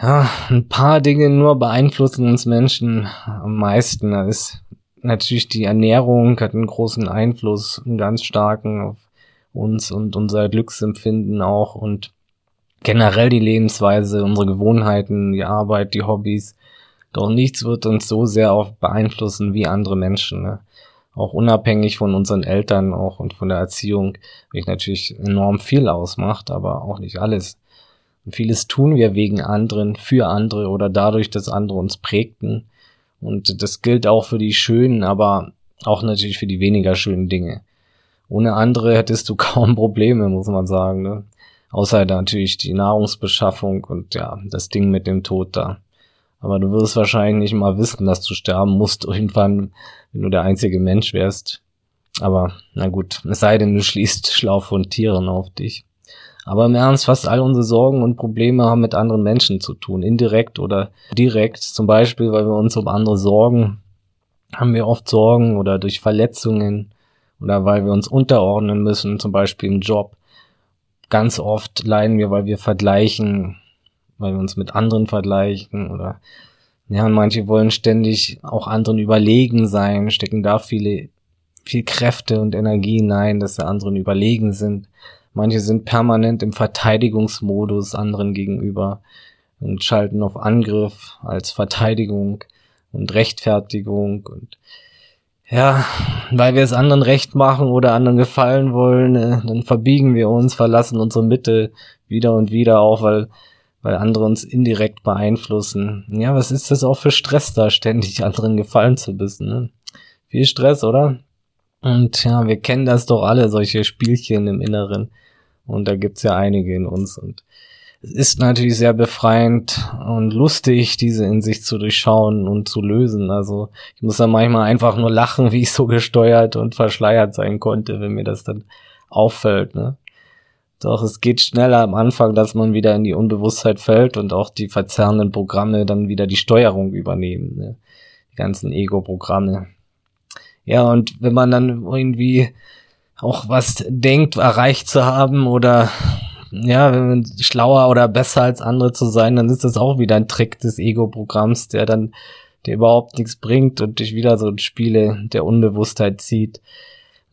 Speaker 1: ja, ein paar Dinge nur beeinflussen uns Menschen am meisten. Da ist natürlich die Ernährung hat einen großen Einfluss, einen ganz starken auf uns und unser Glücksempfinden auch und generell die Lebensweise, unsere Gewohnheiten, die Arbeit, die Hobbys. Doch nichts wird uns so sehr auch beeinflussen wie andere Menschen. Ne? Auch unabhängig von unseren Eltern auch und von der Erziehung, welche natürlich enorm viel ausmacht, aber auch nicht alles. Und vieles tun wir wegen anderen, für andere oder dadurch, dass andere uns prägten. Und das gilt auch für die schönen, aber auch natürlich für die weniger schönen Dinge. Ohne andere hättest du kaum Probleme, muss man sagen. Ne? Außer natürlich die Nahrungsbeschaffung und ja, das Ding mit dem Tod da. Aber du wirst wahrscheinlich mal wissen, dass du sterben musst irgendwann, wenn du der einzige Mensch wärst. Aber na gut, es sei denn, du schließt Schlaf von Tieren auf dich. Aber im Ernst, fast all unsere Sorgen und Probleme haben mit anderen Menschen zu tun, indirekt oder direkt. Zum Beispiel, weil wir uns um andere sorgen, haben wir oft Sorgen oder durch Verletzungen oder weil wir uns unterordnen müssen, zum Beispiel im Job. Ganz oft leiden wir, weil wir vergleichen, weil wir uns mit anderen vergleichen oder ja, und manche wollen ständig auch anderen überlegen sein, stecken da viele, viel Kräfte und Energie hinein, dass sie anderen überlegen sind. Manche sind permanent im Verteidigungsmodus anderen gegenüber und schalten auf Angriff als Verteidigung und Rechtfertigung und ja, weil wir es anderen recht machen oder anderen gefallen wollen, äh, dann verbiegen wir uns, verlassen unsere Mitte wieder und wieder auch, weil, weil andere uns indirekt beeinflussen. Ja, was ist das auch für Stress da, ständig anderen gefallen zu müssen? Ne? Viel Stress, oder? Und ja, wir kennen das doch alle, solche Spielchen im Inneren. Und da gibt's ja einige in uns. Und es ist natürlich sehr befreiend und lustig, diese in sich zu durchschauen und zu lösen. Also ich muss da manchmal einfach nur lachen, wie ich so gesteuert und verschleiert sein konnte, wenn mir das dann auffällt. Ne? Doch es geht schneller am Anfang, dass man wieder in die Unbewusstheit fällt und auch die verzerrenden Programme dann wieder die Steuerung übernehmen. Ne? Die ganzen Ego-Programme. Ja, und wenn man dann irgendwie auch was denkt, erreicht zu haben oder ja, wenn man schlauer oder besser als andere zu sein, dann ist das auch wieder ein Trick des Ego-Programms, der dann der überhaupt nichts bringt und dich wieder so in Spiele der Unbewusstheit zieht,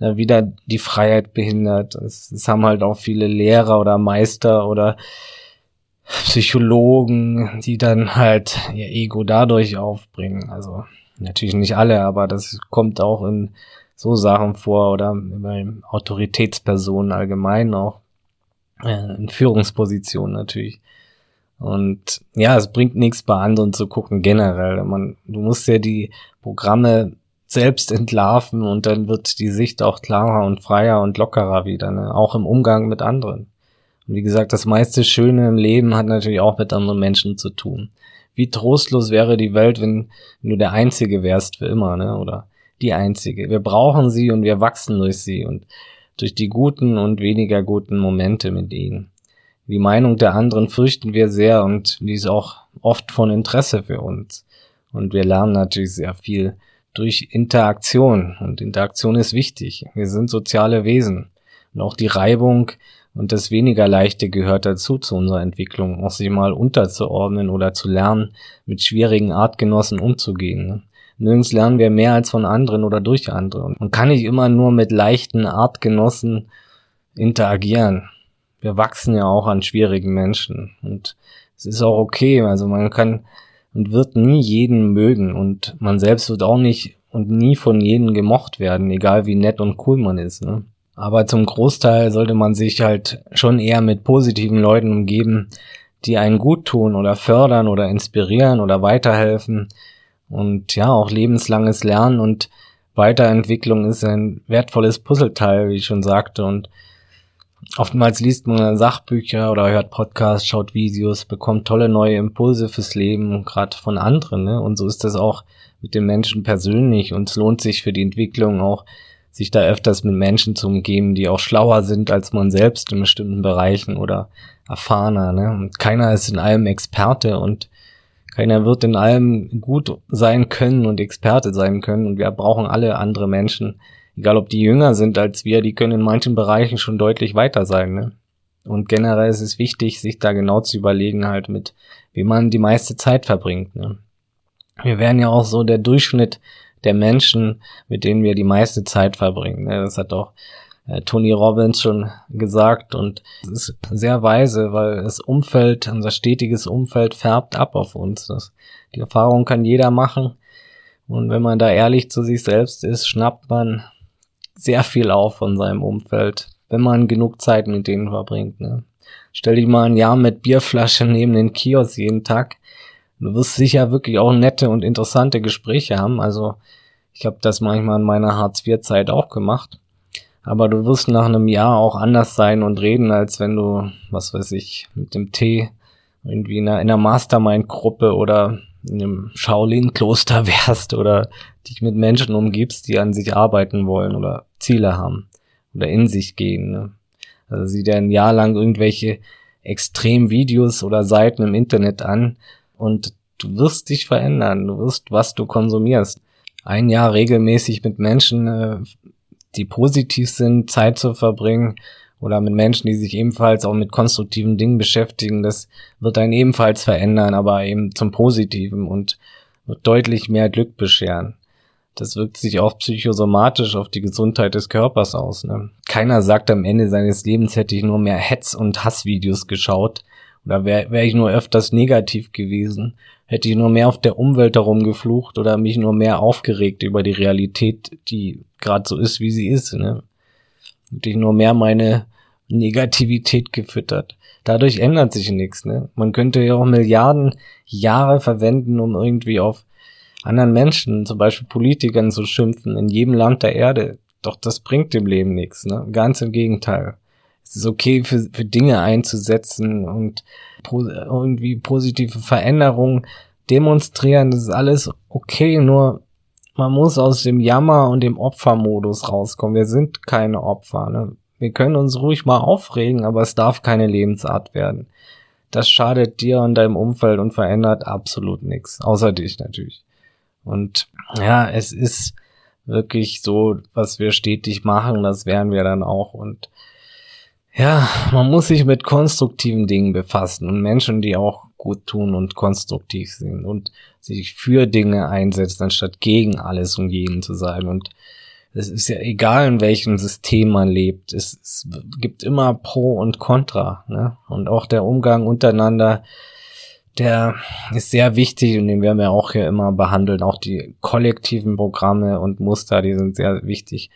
Speaker 1: ja, wieder die Freiheit behindert. Es, es haben halt auch viele Lehrer oder Meister oder Psychologen, die dann halt ihr Ego dadurch aufbringen. Also natürlich nicht alle, aber das kommt auch in so Sachen vor oder bei Autoritätspersonen allgemein auch äh, in Führungspositionen natürlich. Und ja, es bringt nichts bei anderen zu gucken generell. Man, du musst ja die Programme selbst entlarven und dann wird die Sicht auch klarer und freier und lockerer wieder, ne? auch im Umgang mit anderen. Und wie gesagt, das meiste Schöne im Leben hat natürlich auch mit anderen Menschen zu tun. Wie trostlos wäre die Welt, wenn, wenn du der Einzige wärst für immer, ne? Oder die Einzige. Wir brauchen sie und wir wachsen durch sie und durch die guten und weniger guten Momente mit ihnen. Die Meinung der anderen fürchten wir sehr und die ist auch oft von Interesse für uns. Und wir lernen natürlich sehr viel durch Interaktion. Und Interaktion ist wichtig. Wir sind soziale Wesen. Und auch die Reibung und das weniger Leichte gehört dazu zu unserer Entwicklung, auch sich mal unterzuordnen oder zu lernen, mit schwierigen Artgenossen umzugehen. Nirgends lernen wir mehr als von anderen oder durch andere. Und kann nicht immer nur mit leichten Artgenossen interagieren. Wir wachsen ja auch an schwierigen Menschen. Und es ist auch okay. Also man kann und wird nie jeden mögen. Und man selbst wird auch nicht und nie von jedem gemocht werden, egal wie nett und cool man ist. Ne? Aber zum Großteil sollte man sich halt schon eher mit positiven Leuten umgeben, die einen gut tun oder fördern oder inspirieren oder weiterhelfen, und ja, auch lebenslanges Lernen und Weiterentwicklung ist ein wertvolles Puzzleteil, wie ich schon sagte. Und oftmals liest man Sachbücher oder hört Podcasts, schaut Videos, bekommt tolle neue Impulse fürs Leben, gerade von anderen. Ne? Und so ist das auch mit den Menschen persönlich. Und es lohnt sich für die Entwicklung auch, sich da öfters mit Menschen zu umgeben, die auch schlauer sind als man selbst in bestimmten Bereichen oder erfahrener. Ne? Und keiner ist in allem Experte und keiner wird in allem gut sein können und Experte sein können und wir brauchen alle andere Menschen, egal ob die jünger sind als wir, die können in manchen Bereichen schon deutlich weiter sein. Ne? Und generell ist es wichtig, sich da genau zu überlegen, halt mit, wie man die meiste Zeit verbringt. Ne? Wir wären ja auch so der Durchschnitt der Menschen, mit denen wir die meiste Zeit verbringen. Ne? Das hat doch äh, Tony Robbins schon gesagt und es ist sehr weise, weil das Umfeld, unser stetiges Umfeld färbt ab auf uns. Das, die Erfahrung kann jeder machen und wenn man da ehrlich zu sich selbst ist, schnappt man sehr viel auf von seinem Umfeld, wenn man genug Zeit mit denen verbringt. Ne? Stell dich mal ein Jahr mit Bierflasche neben den Kiosk jeden Tag. Du wirst sicher wirklich auch nette und interessante Gespräche haben. Also ich habe das manchmal in meiner Hartz-IV-Zeit auch gemacht. Aber du wirst nach einem Jahr auch anders sein und reden, als wenn du, was weiß ich, mit dem Tee irgendwie in einer, in einer Mastermind-Gruppe oder in einem Shaolin-Kloster wärst oder dich mit Menschen umgibst, die an sich arbeiten wollen oder Ziele haben oder in sich gehen. Ne? Also sieh dir ein Jahr lang irgendwelche Extremvideos oder Seiten im Internet an und du wirst dich verändern, du wirst, was du konsumierst. Ein Jahr regelmäßig mit Menschen, äh, die positiv sind, Zeit zu verbringen oder mit Menschen, die sich ebenfalls auch mit konstruktiven Dingen beschäftigen, das wird einen ebenfalls verändern, aber eben zum Positiven und wird deutlich mehr Glück bescheren. Das wirkt sich auch psychosomatisch auf die Gesundheit des Körpers aus. Ne? Keiner sagt am Ende seines Lebens hätte ich nur mehr Hetz- und Hassvideos geschaut oder wäre wär ich nur öfters negativ gewesen, hätte ich nur mehr auf der Umwelt herumgeflucht oder mich nur mehr aufgeregt über die Realität, die gerade so ist, wie sie ist. Ne? Hätte ich nur mehr meine Negativität gefüttert. Dadurch ändert sich nichts. Ne? Man könnte ja auch Milliarden Jahre verwenden, um irgendwie auf anderen Menschen, zum Beispiel Politikern zu schimpfen, in jedem Land der Erde. Doch das bringt dem Leben nichts. Ne? Ganz im Gegenteil. Es ist okay, für, für Dinge einzusetzen und po irgendwie positive Veränderungen demonstrieren. Das ist alles okay, nur man muss aus dem Jammer und dem Opfermodus rauskommen. Wir sind keine Opfer. Ne? Wir können uns ruhig mal aufregen, aber es darf keine Lebensart werden. Das schadet dir und deinem Umfeld und verändert absolut nichts. Außer dich natürlich. Und ja, es ist wirklich so, was wir stetig machen, das werden wir dann auch. Und ja, man muss sich mit konstruktiven Dingen befassen und Menschen, die auch gut tun und konstruktiv sind und sich für Dinge einsetzen, anstatt gegen alles und jeden zu sein. Und es ist ja egal, in welchem System man lebt. Es, es gibt immer Pro und Contra. Ne? Und auch der Umgang untereinander, der ist sehr wichtig und den werden wir auch hier immer behandeln. Auch die kollektiven Programme und Muster, die sind sehr wichtig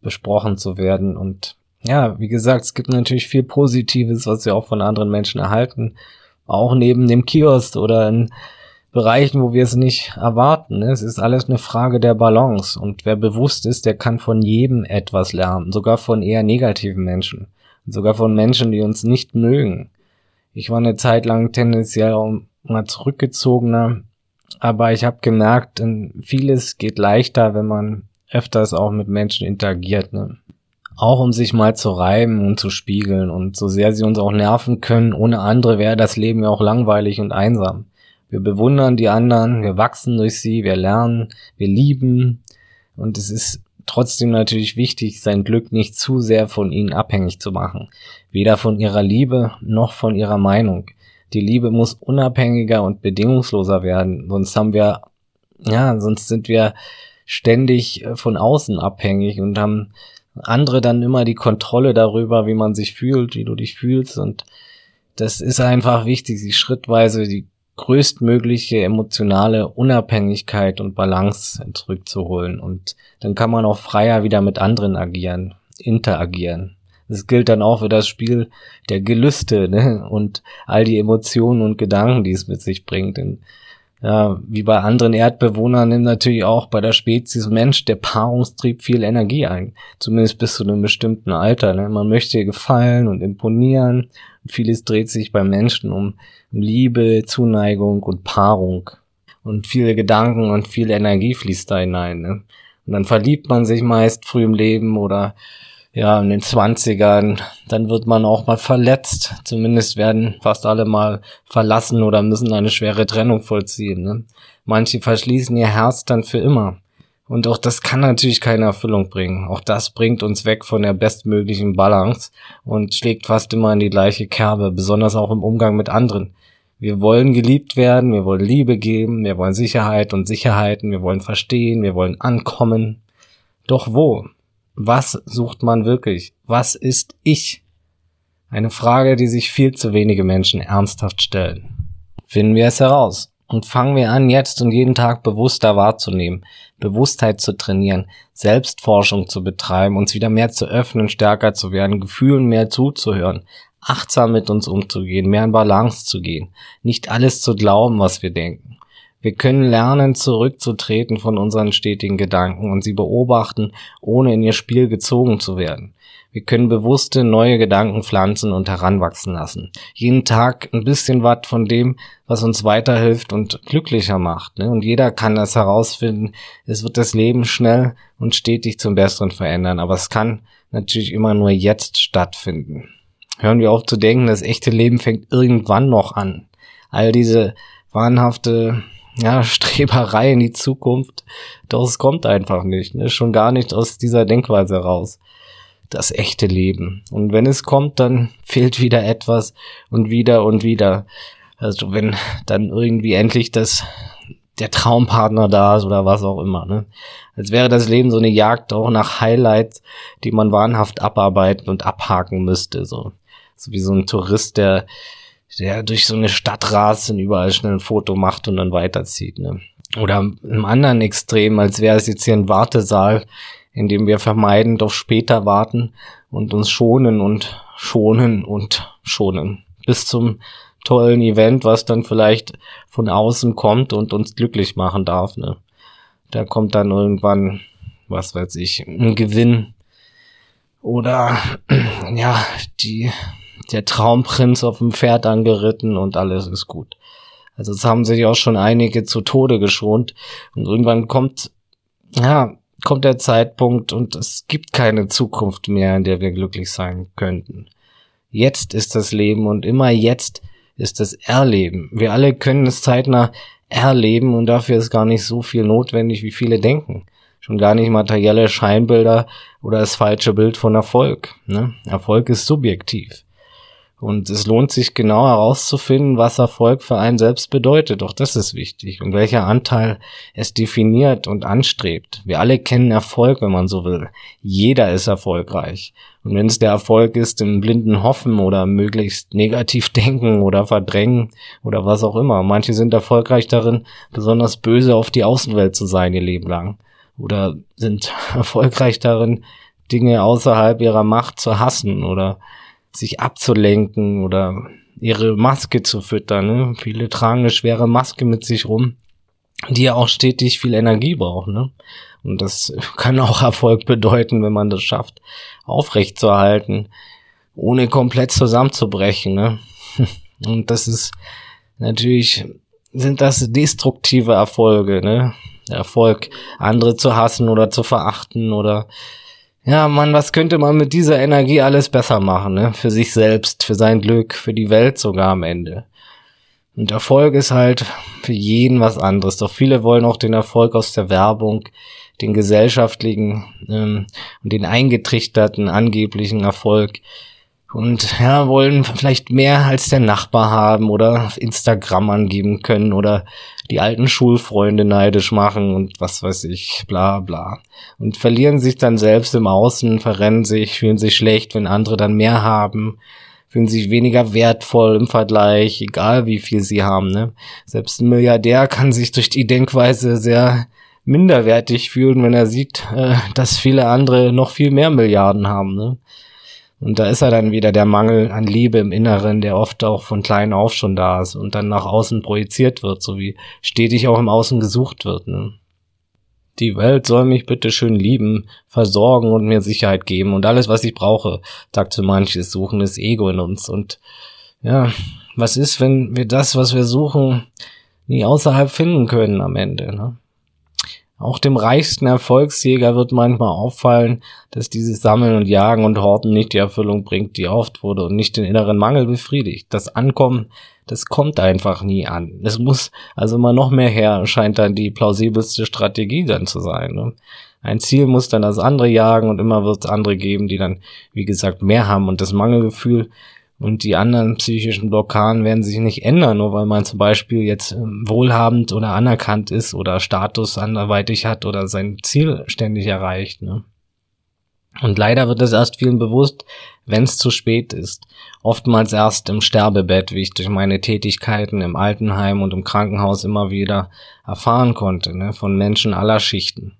Speaker 1: besprochen zu werden. Und ja, wie gesagt, es gibt natürlich viel Positives, was wir auch von anderen Menschen erhalten. Auch neben dem Kiosk oder in Bereichen, wo wir es nicht erwarten. Ne? Es ist alles eine Frage der Balance. Und wer bewusst ist, der kann von jedem etwas lernen, sogar von eher negativen Menschen. Sogar von Menschen, die uns nicht mögen. Ich war eine Zeit lang tendenziell mal zurückgezogener, aber ich habe gemerkt, vieles geht leichter, wenn man öfters auch mit Menschen interagiert. Ne? Auch um sich mal zu reiben und zu spiegeln. Und so sehr sie uns auch nerven können, ohne andere wäre das Leben ja auch langweilig und einsam. Wir bewundern die anderen, wir wachsen durch sie, wir lernen, wir lieben. Und es ist trotzdem natürlich wichtig, sein Glück nicht zu sehr von ihnen abhängig zu machen. Weder von ihrer Liebe noch von ihrer Meinung. Die Liebe muss unabhängiger und bedingungsloser werden, sonst haben wir, ja, sonst sind wir ständig äh, von außen abhängig und haben andere dann immer die Kontrolle darüber, wie man sich fühlt, wie du dich fühlst und das ist einfach wichtig, sich schrittweise die größtmögliche emotionale Unabhängigkeit und Balance zurückzuholen. Und dann kann man auch freier wieder mit anderen agieren, interagieren. Das gilt dann auch für das Spiel der Gelüste ne? und all die Emotionen und Gedanken, die es mit sich bringt. Denn ja, wie bei anderen Erdbewohnern nimmt natürlich auch bei der Spezies Mensch der Paarungstrieb viel Energie ein. Zumindest bis zu einem bestimmten Alter. Ne? Man möchte gefallen und imponieren. Und vieles dreht sich beim Menschen um Liebe, Zuneigung und Paarung. Und viele Gedanken und viel Energie fließt da hinein. Ne? Und dann verliebt man sich meist früh im Leben oder ja, in den Zwanzigern, dann wird man auch mal verletzt. Zumindest werden fast alle mal verlassen oder müssen eine schwere Trennung vollziehen. Ne? Manche verschließen ihr Herz dann für immer. Und auch das kann natürlich keine Erfüllung bringen. Auch das bringt uns weg von der bestmöglichen Balance und schlägt fast immer in die gleiche Kerbe, besonders auch im Umgang mit anderen. Wir wollen geliebt werden, wir wollen Liebe geben, wir wollen Sicherheit und Sicherheiten, wir wollen verstehen, wir wollen ankommen. Doch wo? Was sucht man wirklich? Was ist ich? Eine Frage, die sich viel zu wenige Menschen ernsthaft stellen. Finden wir es heraus. Und fangen wir an, jetzt und jeden Tag bewusster wahrzunehmen, Bewusstheit zu trainieren, Selbstforschung zu betreiben, uns wieder mehr zu öffnen, stärker zu werden, Gefühlen mehr zuzuhören, achtsam mit uns umzugehen, mehr in Balance zu gehen, nicht alles zu glauben, was wir denken. Wir können lernen, zurückzutreten von unseren stetigen Gedanken und sie beobachten, ohne in ihr Spiel gezogen zu werden. Wir können bewusste neue Gedanken pflanzen und heranwachsen lassen. Jeden Tag ein bisschen was von dem, was uns weiterhilft und glücklicher macht. Ne? Und jeder kann das herausfinden. Es wird das Leben schnell und stetig zum Besseren verändern. Aber es kann natürlich immer nur jetzt stattfinden. Hören wir auf zu denken, das echte Leben fängt irgendwann noch an. All diese wahnhafte ja, Streberei in die Zukunft, doch es kommt einfach nicht. Ne? Schon gar nicht aus dieser Denkweise raus das echte Leben. Und wenn es kommt, dann fehlt wieder etwas und wieder und wieder. Also wenn dann irgendwie endlich das der Traumpartner da ist oder was auch immer. Ne? Als wäre das Leben so eine Jagd auch nach Highlights, die man wahnhaft abarbeiten und abhaken müsste. So, so wie so ein Tourist, der, der durch so eine Stadt rast und überall schnell ein Foto macht und dann weiterzieht. Ne? Oder im anderen Extrem, als wäre es jetzt hier ein Wartesaal, indem wir vermeidend auf später warten und uns schonen und schonen und schonen. Bis zum tollen Event, was dann vielleicht von außen kommt und uns glücklich machen darf. Ne? Da kommt dann irgendwann, was weiß ich, ein Gewinn oder ja, die, der Traumprinz auf dem Pferd angeritten und alles ist gut. Also es haben sich auch schon einige zu Tode geschont und irgendwann kommt, ja, kommt der Zeitpunkt und es gibt keine Zukunft mehr, in der wir glücklich sein könnten. Jetzt ist das Leben und immer jetzt ist das Erleben. Wir alle können es zeitnah erleben und dafür ist gar nicht so viel notwendig, wie viele denken. Schon gar nicht materielle Scheinbilder oder das falsche Bild von Erfolg. Ne? Erfolg ist subjektiv. Und es lohnt sich genau herauszufinden, was Erfolg für einen selbst bedeutet. Doch das ist wichtig. Und welcher Anteil es definiert und anstrebt. Wir alle kennen Erfolg, wenn man so will. Jeder ist erfolgreich. Und wenn es der Erfolg ist, im blinden Hoffen oder möglichst negativ denken oder verdrängen oder was auch immer. Manche sind erfolgreich darin, besonders böse auf die Außenwelt zu sein ihr Leben lang. Oder sind erfolgreich darin, Dinge außerhalb ihrer Macht zu hassen oder sich abzulenken oder ihre Maske zu füttern. Ne? Viele tragen eine schwere Maske mit sich rum, die ja auch stetig viel Energie braucht. Ne? Und das kann auch Erfolg bedeuten, wenn man das schafft, aufrecht zu erhalten, ohne komplett zusammenzubrechen. Ne? Und das ist natürlich, sind das destruktive Erfolge, ne? Erfolg, andere zu hassen oder zu verachten oder ja, Mann, was könnte man mit dieser Energie alles besser machen, ne? Für sich selbst, für sein Glück, für die Welt sogar am Ende. Und Erfolg ist halt für jeden was anderes. Doch viele wollen auch den Erfolg aus der Werbung, den gesellschaftlichen ähm, und den eingetrichterten angeblichen Erfolg und ja, wollen vielleicht mehr als der Nachbar haben oder auf Instagram angeben können oder die alten Schulfreunde neidisch machen und was weiß ich, bla bla. Und verlieren sich dann selbst im Außen, verrennen sich, fühlen sich schlecht, wenn andere dann mehr haben, fühlen sich weniger wertvoll im Vergleich, egal wie viel sie haben. Ne? Selbst ein Milliardär kann sich durch die Denkweise sehr minderwertig fühlen, wenn er sieht, äh, dass viele andere noch viel mehr Milliarden haben. Ne? Und da ist er dann wieder der Mangel an Liebe im Inneren, der oft auch von klein auf schon da ist und dann nach außen projiziert wird, so wie stetig auch im Außen gesucht wird. Ne? Die Welt soll mich bitte schön lieben, versorgen und mir Sicherheit geben und alles, was ich brauche, sagt so manches, suchen das Ego in uns. Und ja, was ist, wenn wir das, was wir suchen, nie außerhalb finden können am Ende? Ne? Auch dem reichsten Erfolgsjäger wird manchmal auffallen, dass dieses Sammeln und Jagen und Horten nicht die Erfüllung bringt, die erhofft wurde und nicht den inneren Mangel befriedigt. Das Ankommen, das kommt einfach nie an. Es muss also immer noch mehr her, scheint dann die plausibelste Strategie dann zu sein. Ne? Ein Ziel muss dann das andere jagen und immer wird es andere geben, die dann, wie gesagt, mehr haben und das Mangelgefühl und die anderen psychischen Blockaden werden sich nicht ändern, nur weil man zum Beispiel jetzt ähm, wohlhabend oder anerkannt ist oder Status anderweitig hat oder sein Ziel ständig erreicht. Ne? Und leider wird es erst vielen bewusst, wenn es zu spät ist. Oftmals erst im Sterbebett, wie ich durch meine Tätigkeiten im Altenheim und im Krankenhaus immer wieder erfahren konnte, ne, von Menschen aller Schichten.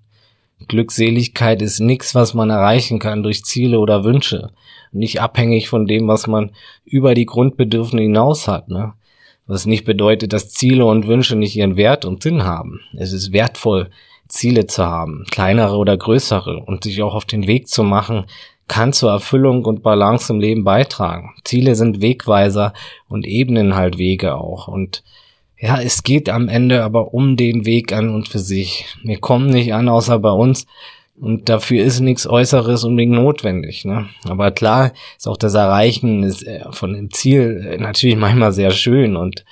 Speaker 1: Glückseligkeit ist nichts, was man erreichen kann durch Ziele oder Wünsche. Nicht abhängig von dem, was man über die Grundbedürfnisse hinaus hat. Ne? Was nicht bedeutet, dass Ziele und Wünsche nicht ihren Wert und Sinn haben. Es ist wertvoll, Ziele zu haben, kleinere oder größere, und sich auch auf den Weg zu machen, kann zur Erfüllung und Balance im Leben beitragen. Ziele sind Wegweiser und ebnen halt Wege auch. Und ja, es geht am Ende aber um den Weg an und für sich. Wir kommen nicht an, außer bei uns. Und dafür ist nichts Äußeres unbedingt notwendig. Ne? Aber klar ist auch das Erreichen äh, von dem Ziel äh, natürlich manchmal sehr schön und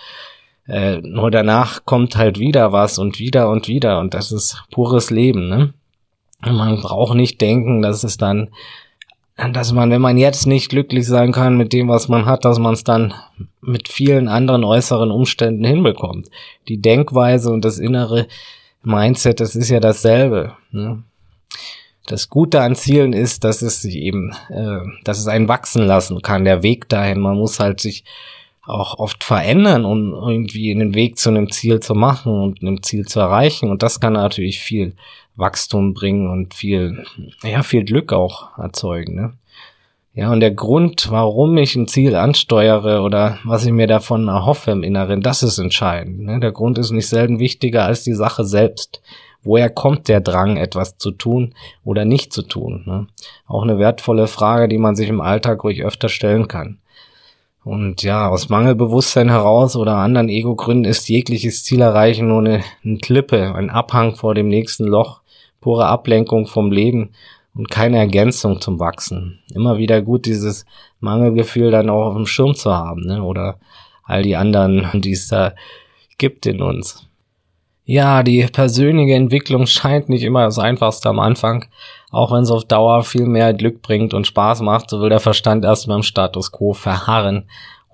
Speaker 1: äh, nur danach kommt halt wieder was und wieder und wieder und das ist pures Leben. Ne? Man braucht nicht denken, dass es dann, dass man, wenn man jetzt nicht glücklich sein kann mit dem, was man hat, dass man es dann mit vielen anderen äußeren Umständen hinbekommt. Die Denkweise und das innere Mindset, das ist ja dasselbe. Ne? Das Gute an Zielen ist, dass es sich eben, äh, dass es einen wachsen lassen kann, der Weg dahin. Man muss halt sich auch oft verändern, um irgendwie einen Weg zu einem Ziel zu machen und einem Ziel zu erreichen. Und das kann natürlich viel Wachstum bringen und viel, ja, viel Glück auch erzeugen. Ne? Ja, und der Grund, warum ich ein Ziel ansteuere oder was ich mir davon erhoffe im Inneren, das ist entscheidend. Ne? Der Grund ist nicht selten wichtiger als die Sache selbst. Woher kommt der Drang, etwas zu tun oder nicht zu tun? Ne? Auch eine wertvolle Frage, die man sich im Alltag ruhig öfter stellen kann. Und ja, aus Mangelbewusstsein heraus oder anderen Ego-Gründen ist jegliches Ziel erreichen nur eine, eine Klippe, ein Abhang vor dem nächsten Loch, pure Ablenkung vom Leben und keine Ergänzung zum Wachsen. Immer wieder gut, dieses Mangelgefühl dann auch auf dem Schirm zu haben, ne? oder all die anderen, die es da gibt in uns. Ja, die persönliche Entwicklung scheint nicht immer das Einfachste am Anfang. Auch wenn es auf Dauer viel mehr Glück bringt und Spaß macht, so will der Verstand erstmal im Status quo verharren.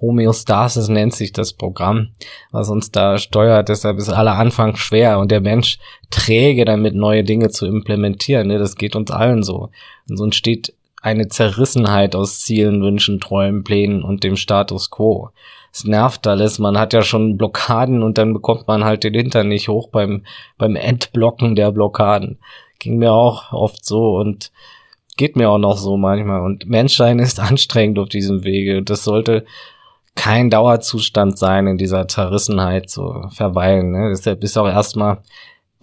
Speaker 1: Homöostasis nennt sich das Programm, was uns da steuert. Deshalb ist aller Anfang schwer und der Mensch träge damit, neue Dinge zu implementieren. Ne? Das geht uns allen so. Und so entsteht eine Zerrissenheit aus Zielen, Wünschen, Träumen, Plänen und dem Status quo es nervt alles. Man hat ja schon Blockaden und dann bekommt man halt den Hintern nicht hoch beim, beim Entblocken der Blockaden. Ging mir auch oft so und geht mir auch noch so manchmal. Und Menschsein ist anstrengend auf diesem Wege. Das sollte kein Dauerzustand sein, in dieser Zerrissenheit zu verweilen. Ne? Deshalb ist auch erstmal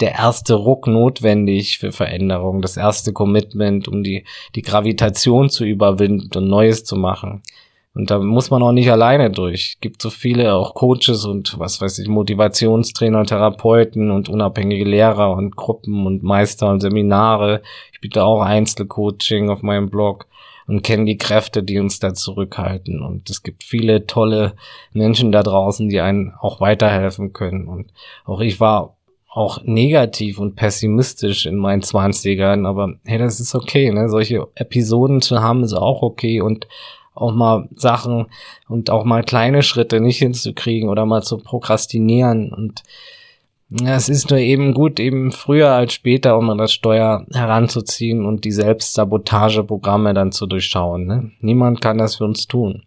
Speaker 1: der erste Ruck notwendig für Veränderung, das erste Commitment, um die, die Gravitation zu überwinden und Neues zu machen. Und da muss man auch nicht alleine durch. Gibt so viele auch Coaches und was weiß ich, Motivationstrainer, Therapeuten und unabhängige Lehrer und Gruppen und Meister und Seminare. Ich biete auch Einzelcoaching auf meinem Blog und kenne die Kräfte, die uns da zurückhalten. Und es gibt viele tolle Menschen da draußen, die einen auch weiterhelfen können. Und auch ich war auch negativ und pessimistisch in meinen Zwanzigern, aber hey, das ist okay, ne? Solche Episoden zu haben ist auch okay und auch mal Sachen und auch mal kleine Schritte nicht hinzukriegen oder mal zu prokrastinieren und es ist nur eben gut, eben früher als später, um an das Steuer heranzuziehen und die Selbstsabotageprogramme dann zu durchschauen. Ne? Niemand kann das für uns tun.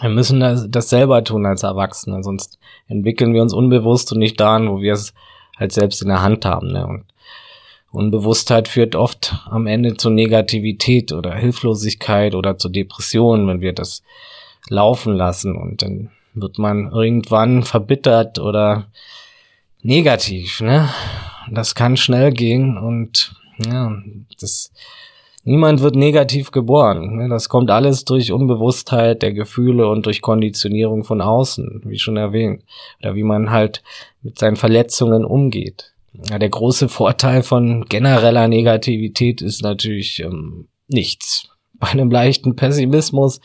Speaker 1: Wir müssen das, das selber tun als Erwachsene, sonst entwickeln wir uns unbewusst und nicht daran, wo wir es halt selbst in der Hand haben. Ne? Und Unbewusstheit führt oft am Ende zu Negativität oder Hilflosigkeit oder zu Depressionen, wenn wir das laufen lassen und dann wird man irgendwann verbittert oder negativ, ne? Das kann schnell gehen und ja, das niemand wird negativ geboren. Ne? Das kommt alles durch Unbewusstheit der Gefühle und durch Konditionierung von außen, wie schon erwähnt, oder wie man halt mit seinen Verletzungen umgeht. Ja, der große Vorteil von genereller Negativität ist natürlich ähm, nichts. Bei einem leichten Pessimismus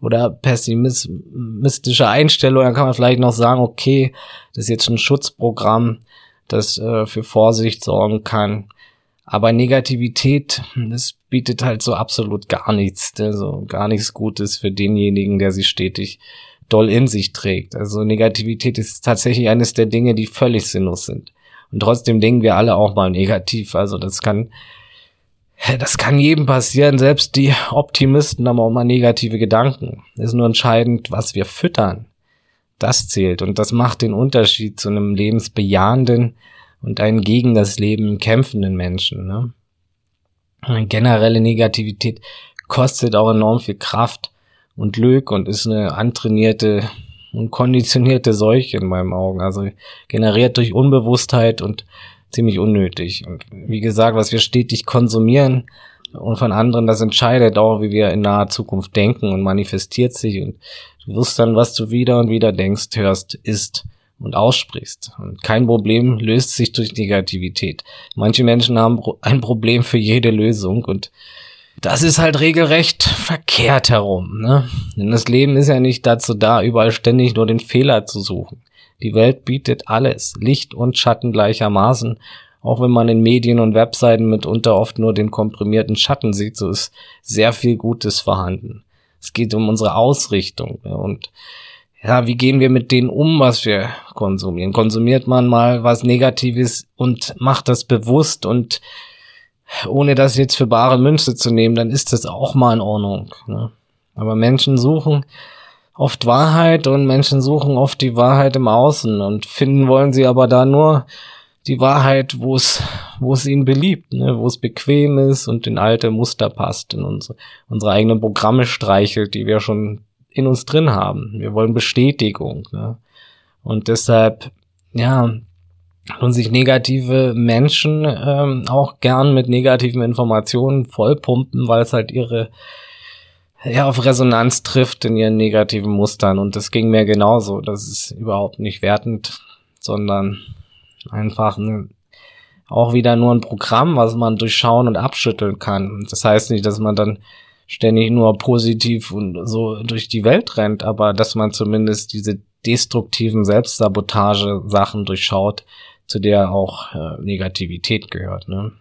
Speaker 1: oder pessimistische Einstellung, dann kann man vielleicht noch sagen, okay, das ist jetzt ein Schutzprogramm, das äh, für Vorsicht sorgen kann. Aber Negativität, das bietet halt so absolut gar nichts, also gar nichts Gutes für denjenigen, der sie stetig doll in sich trägt. Also Negativität ist tatsächlich eines der Dinge, die völlig sinnlos sind. Und trotzdem denken wir alle auch mal negativ. Also das kann, das kann jedem passieren, selbst die Optimisten haben auch mal negative Gedanken. Es ist nur entscheidend, was wir füttern. Das zählt und das macht den Unterschied zu einem lebensbejahenden und einen gegen das Leben kämpfenden Menschen. Ne? Eine generelle Negativität kostet auch enorm viel Kraft und Glück und ist eine antrainierte und konditionierte Seuche in meinen Augen. Also generiert durch Unbewusstheit und ziemlich unnötig. Und wie gesagt, was wir stetig konsumieren und von anderen, das entscheidet auch, wie wir in naher Zukunft denken und manifestiert sich. Und du wirst dann, was du wieder und wieder denkst, hörst, ist und aussprichst. Und kein Problem löst sich durch Negativität. Manche Menschen haben ein Problem für jede Lösung und das ist halt regelrecht verkehrt herum. Ne? Denn das Leben ist ja nicht dazu da, überall ständig nur den Fehler zu suchen. Die Welt bietet alles, Licht und Schatten gleichermaßen. Auch wenn man in Medien und Webseiten mitunter oft nur den komprimierten Schatten sieht, so ist sehr viel Gutes vorhanden. Es geht um unsere Ausrichtung und ja, wie gehen wir mit denen um, was wir konsumieren? Konsumiert man mal was Negatives und macht das bewusst und ohne das jetzt für bare Münze zu nehmen, dann ist das auch mal in Ordnung. Ne? Aber Menschen suchen oft Wahrheit und Menschen suchen oft die Wahrheit im Außen und finden wollen sie aber da nur die Wahrheit, wo es, wo es ihnen beliebt, ne? wo es bequem ist und in alte Muster passt, in unsere, unsere eigenen Programme streichelt, die wir schon in uns drin haben. Wir wollen Bestätigung. Ne? Und deshalb, ja, und sich negative Menschen ähm, auch gern mit negativen Informationen vollpumpen, weil es halt ihre ja auf Resonanz trifft in ihren negativen Mustern. Und das ging mir genauso. Das ist überhaupt nicht wertend, sondern einfach eine, auch wieder nur ein Programm, was man durchschauen und abschütteln kann. Das heißt nicht, dass man dann ständig nur positiv und so durch die Welt rennt, aber dass man zumindest diese destruktiven Selbstsabotage-Sachen durchschaut, zu der auch äh, Negativität gehört. Ne?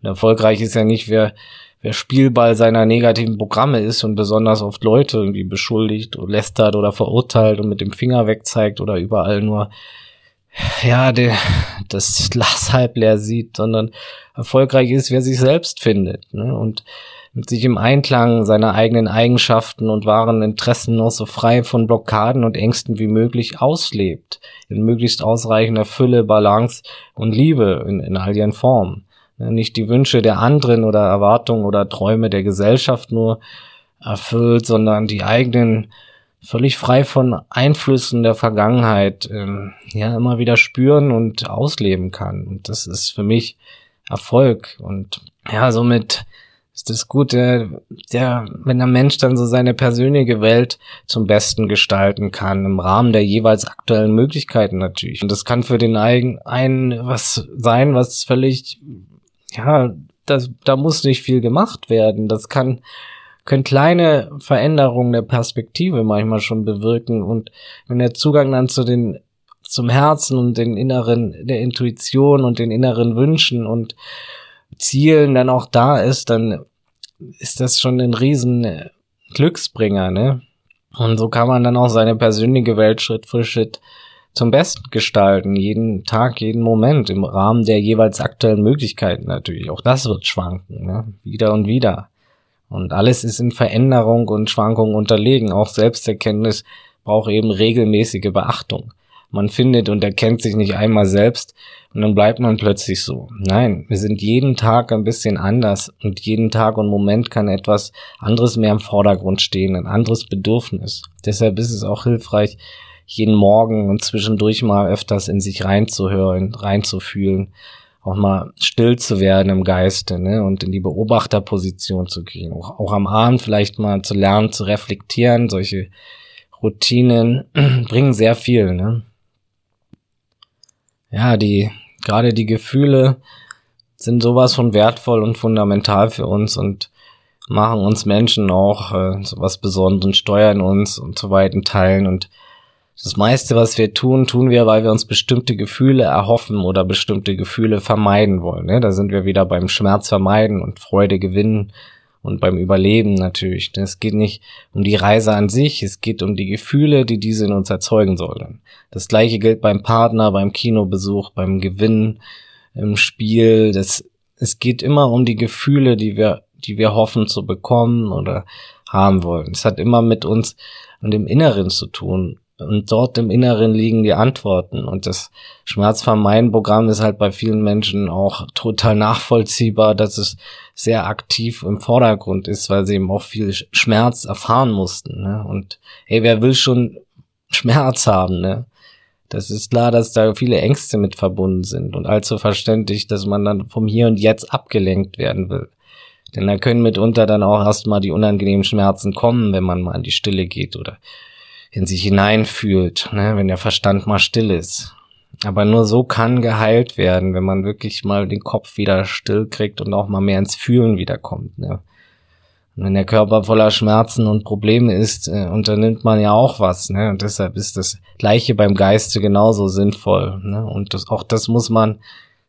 Speaker 1: Und erfolgreich ist ja nicht, wer, wer Spielball seiner negativen Programme ist und besonders oft Leute irgendwie beschuldigt, lästert oder verurteilt und mit dem Finger wegzeigt oder überall nur ja, der, das Glas halb leer sieht, sondern erfolgreich ist, wer sich selbst findet ne? und mit sich im Einklang seiner eigenen Eigenschaften und wahren Interessen noch so frei von Blockaden und Ängsten wie möglich auslebt, in möglichst ausreichender Fülle, Balance und Liebe in, in all ihren Formen. Nicht die Wünsche der anderen oder Erwartungen oder Träume der Gesellschaft nur erfüllt, sondern die eigenen völlig frei von Einflüssen der Vergangenheit ähm, ja immer wieder spüren und ausleben kann. Und das ist für mich Erfolg. Und ja, somit ist das gut, der, der, wenn der Mensch dann so seine persönliche Welt zum Besten gestalten kann, im Rahmen der jeweils aktuellen Möglichkeiten natürlich. Und das kann für den einen was sein, was völlig, ja, das, da muss nicht viel gemacht werden. Das kann, können kleine Veränderungen der Perspektive manchmal schon bewirken. Und wenn der Zugang dann zu den zum Herzen und den inneren, der Intuition und den inneren Wünschen und Zielen dann auch da ist, dann ist das schon ein riesen Glücksbringer, ne? Und so kann man dann auch seine persönliche Welt Schritt für Schritt zum Besten gestalten, jeden Tag, jeden Moment, im Rahmen der jeweils aktuellen Möglichkeiten natürlich. Auch das wird schwanken, ne? wieder und wieder. Und alles ist in Veränderung und Schwankungen unterlegen. Auch Selbsterkenntnis braucht eben regelmäßige Beachtung. Man findet und erkennt sich nicht einmal selbst und dann bleibt man plötzlich so. Nein, wir sind jeden Tag ein bisschen anders und jeden Tag und Moment kann etwas anderes mehr im Vordergrund stehen, ein anderes Bedürfnis. Deshalb ist es auch hilfreich, jeden Morgen und zwischendurch mal öfters in sich reinzuhören, reinzufühlen, auch mal still zu werden im Geiste ne, und in die Beobachterposition zu gehen. Auch, auch am Abend vielleicht mal zu lernen, zu reflektieren. Solche Routinen bringen sehr viel. Ne? ja, die, gerade die Gefühle sind sowas von wertvoll und fundamental für uns und machen uns Menschen auch äh, sowas Besonderes und steuern uns und zu weiten Teilen und das meiste, was wir tun, tun wir, weil wir uns bestimmte Gefühle erhoffen oder bestimmte Gefühle vermeiden wollen. Ne? Da sind wir wieder beim Schmerz vermeiden und Freude gewinnen und beim Überleben natürlich. Es geht nicht um die Reise an sich, es geht um die Gefühle, die diese in uns erzeugen sollen. Das gleiche gilt beim Partner, beim Kinobesuch, beim Gewinn im Spiel. Das es geht immer um die Gefühle, die wir, die wir hoffen zu bekommen oder haben wollen. Es hat immer mit uns und dem Inneren zu tun. Und dort im Inneren liegen die Antworten. Und das Schmerzvermeiden-Programm ist halt bei vielen Menschen auch total nachvollziehbar, dass es sehr aktiv im Vordergrund ist, weil sie eben auch viel Schmerz erfahren mussten. Ne? Und hey, wer will schon Schmerz haben, ne? Das ist klar, dass da viele Ängste mit verbunden sind und allzu verständlich, dass man dann vom Hier und Jetzt abgelenkt werden will. Denn da können mitunter dann auch erstmal die unangenehmen Schmerzen kommen, wenn man mal in die Stille geht oder in sich hineinfühlt, ne, wenn der Verstand mal still ist. Aber nur so kann geheilt werden, wenn man wirklich mal den Kopf wieder still kriegt und auch mal mehr ins Fühlen wiederkommt. Ne. Und wenn der Körper voller Schmerzen und Probleme ist, äh, unternimmt man ja auch was. Ne? Und deshalb ist das Gleiche beim Geiste genauso sinnvoll. Ne? Und das, auch das muss man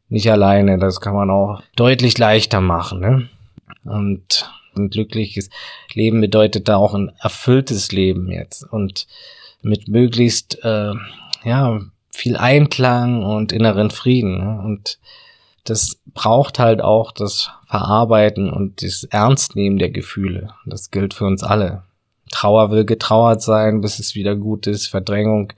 Speaker 1: nicht alleine, das kann man auch deutlich leichter machen. Ne? Und ein glückliches Leben bedeutet da auch ein erfülltes Leben jetzt und mit möglichst äh, ja viel Einklang und inneren Frieden. Ne? Und das braucht halt auch das Verarbeiten und das Ernstnehmen der Gefühle. Das gilt für uns alle. Trauer will getrauert sein, bis es wieder gut ist. Verdrängung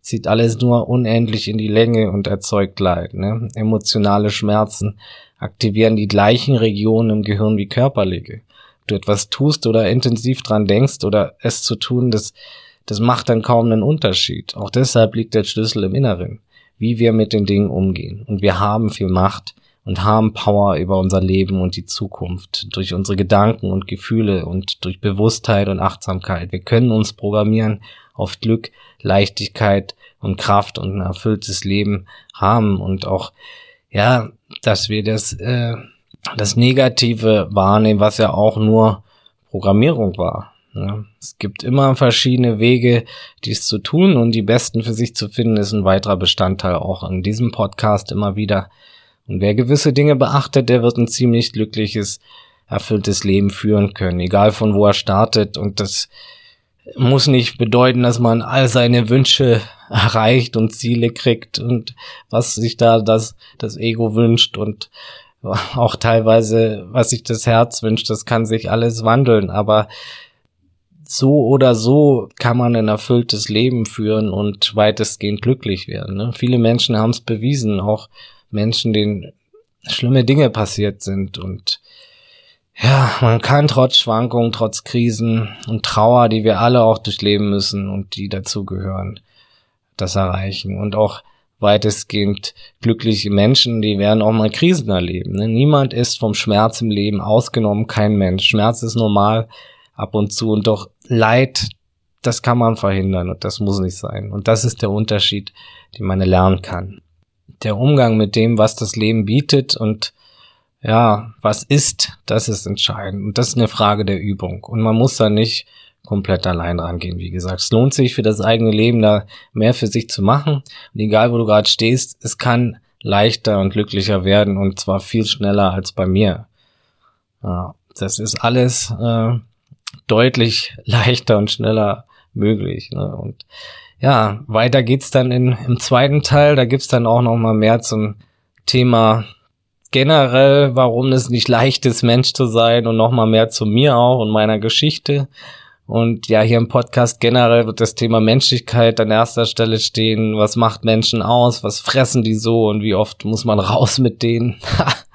Speaker 1: zieht alles nur unendlich in die Länge und erzeugt Leid. Ne? Emotionale Schmerzen aktivieren die gleichen Regionen im Gehirn wie körperliche du etwas tust oder intensiv dran denkst oder es zu tun, das, das macht dann kaum einen Unterschied. Auch deshalb liegt der Schlüssel im Inneren, wie wir mit den Dingen umgehen. Und wir haben viel Macht und haben Power über unser Leben und die Zukunft durch unsere Gedanken und Gefühle und durch Bewusstheit und Achtsamkeit. Wir können uns programmieren auf Glück, Leichtigkeit und Kraft und ein erfülltes Leben haben und auch ja, dass wir das äh, das Negative wahrnehmen, was ja auch nur Programmierung war. Ja, es gibt immer verschiedene Wege, dies zu tun und die besten für sich zu finden, ist ein weiterer Bestandteil auch in diesem Podcast immer wieder. Und wer gewisse Dinge beachtet, der wird ein ziemlich glückliches, erfülltes Leben führen können, egal von wo er startet. Und das muss nicht bedeuten, dass man all seine Wünsche erreicht und Ziele kriegt und was sich da das, das Ego wünscht und auch teilweise, was sich das Herz wünscht, das kann sich alles wandeln, aber so oder so kann man ein erfülltes Leben führen und weitestgehend glücklich werden. Ne? Viele Menschen haben es bewiesen, auch Menschen, denen schlimme Dinge passiert sind und ja, man kann trotz Schwankungen, trotz Krisen und Trauer, die wir alle auch durchleben müssen und die dazugehören, das erreichen. Und auch weitestgehend glückliche Menschen, die werden auch mal Krisen erleben. Ne? Niemand ist vom Schmerz im Leben ausgenommen, kein Mensch. Schmerz ist normal ab und zu und doch Leid, das kann man verhindern und das muss nicht sein. Und das ist der Unterschied, den man lernen kann. Der Umgang mit dem, was das Leben bietet und ja, was ist, das ist entscheidend. Und das ist eine Frage der Übung. Und man muss da nicht komplett allein rangehen. Wie gesagt, es lohnt sich für das eigene Leben da mehr für sich zu machen. Und egal, wo du gerade stehst, es kann leichter und glücklicher werden und zwar viel schneller als bei mir. Ja, das ist alles äh, deutlich leichter und schneller möglich. Ne? Und ja, weiter geht's dann in, im zweiten Teil. Da gibt's dann auch noch mal mehr zum Thema generell, warum es nicht leicht ist, Mensch zu sein und noch mal mehr zu mir auch und meiner Geschichte. Und ja, hier im Podcast generell wird das Thema Menschlichkeit an erster Stelle stehen. Was macht Menschen aus? Was fressen die so? Und wie oft muss man raus mit denen?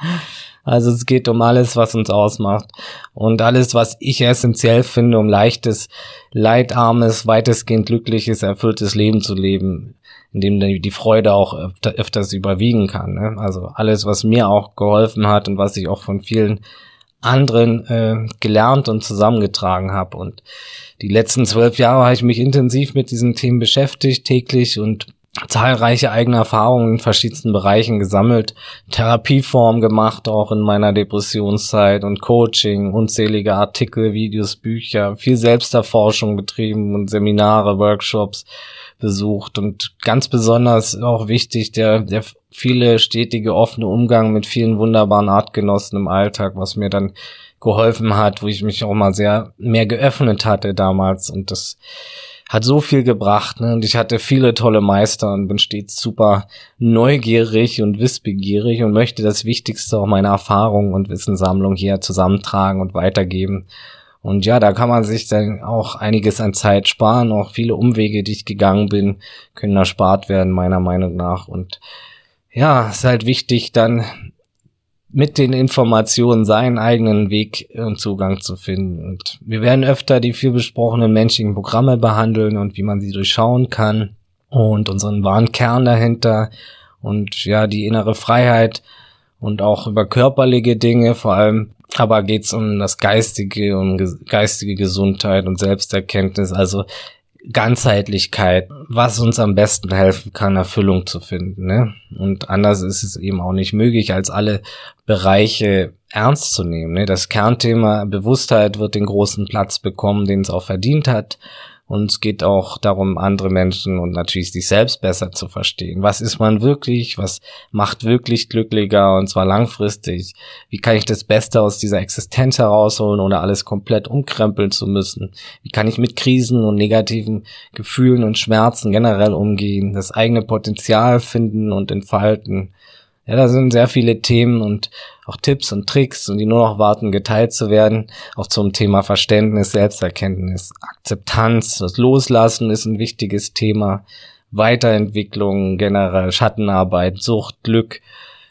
Speaker 1: also es geht um alles, was uns ausmacht. Und alles, was ich essentiell finde, um leichtes, leidarmes, weitestgehend glückliches, erfülltes Leben zu leben, in dem die Freude auch öfter, öfters überwiegen kann. Ne? Also alles, was mir auch geholfen hat und was ich auch von vielen anderen äh, gelernt und zusammengetragen habe. Und die letzten zwölf Jahre habe ich mich intensiv mit diesen Themen beschäftigt, täglich und zahlreiche eigene Erfahrungen in verschiedensten Bereichen gesammelt, Therapieform gemacht, auch in meiner Depressionszeit und Coaching, unzählige Artikel, Videos, Bücher, viel Selbsterforschung betrieben und Seminare, Workshops besucht und ganz besonders auch wichtig der, der viele stetige offene Umgang mit vielen wunderbaren Artgenossen im Alltag, was mir dann geholfen hat, wo ich mich auch mal sehr mehr geöffnet hatte damals und das hat so viel gebracht. Ne? Und ich hatte viele tolle Meister und bin stets super neugierig und wissbegierig und möchte das Wichtigste auch meiner Erfahrung und Wissenssammlung hier zusammentragen und weitergeben. Und ja, da kann man sich dann auch einiges an Zeit sparen. Auch viele Umwege, die ich gegangen bin, können erspart werden, meiner Meinung nach. Und ja, ist halt wichtig, dann mit den Informationen seinen eigenen Weg und Zugang zu finden. Und wir werden öfter die viel besprochenen menschlichen Programme behandeln und wie man sie durchschauen kann und unseren wahren Kern dahinter und ja, die innere Freiheit und auch über körperliche Dinge vor allem. Aber geht's um das Geistige, um geistige Gesundheit und Selbsterkenntnis. Also Ganzheitlichkeit, was uns am besten helfen kann, Erfüllung zu finden. Ne? Und anders ist es eben auch nicht möglich, als alle Bereiche ernst zu nehmen. Ne? Das Kernthema Bewusstheit wird den großen Platz bekommen, den es auch verdient hat. Und es geht auch darum, andere Menschen und natürlich sich selbst besser zu verstehen. Was ist man wirklich? Was macht wirklich glücklicher und zwar langfristig? Wie kann ich das Beste aus dieser Existenz herausholen, ohne alles komplett umkrempeln zu müssen? Wie kann ich mit Krisen und negativen Gefühlen und Schmerzen generell umgehen? Das eigene Potenzial finden und entfalten? Ja, da sind sehr viele Themen und auch Tipps und Tricks und die nur noch warten, geteilt zu werden. Auch zum Thema Verständnis, Selbsterkenntnis, Akzeptanz, das Loslassen ist ein wichtiges Thema. Weiterentwicklung, generell Schattenarbeit, Sucht, Glück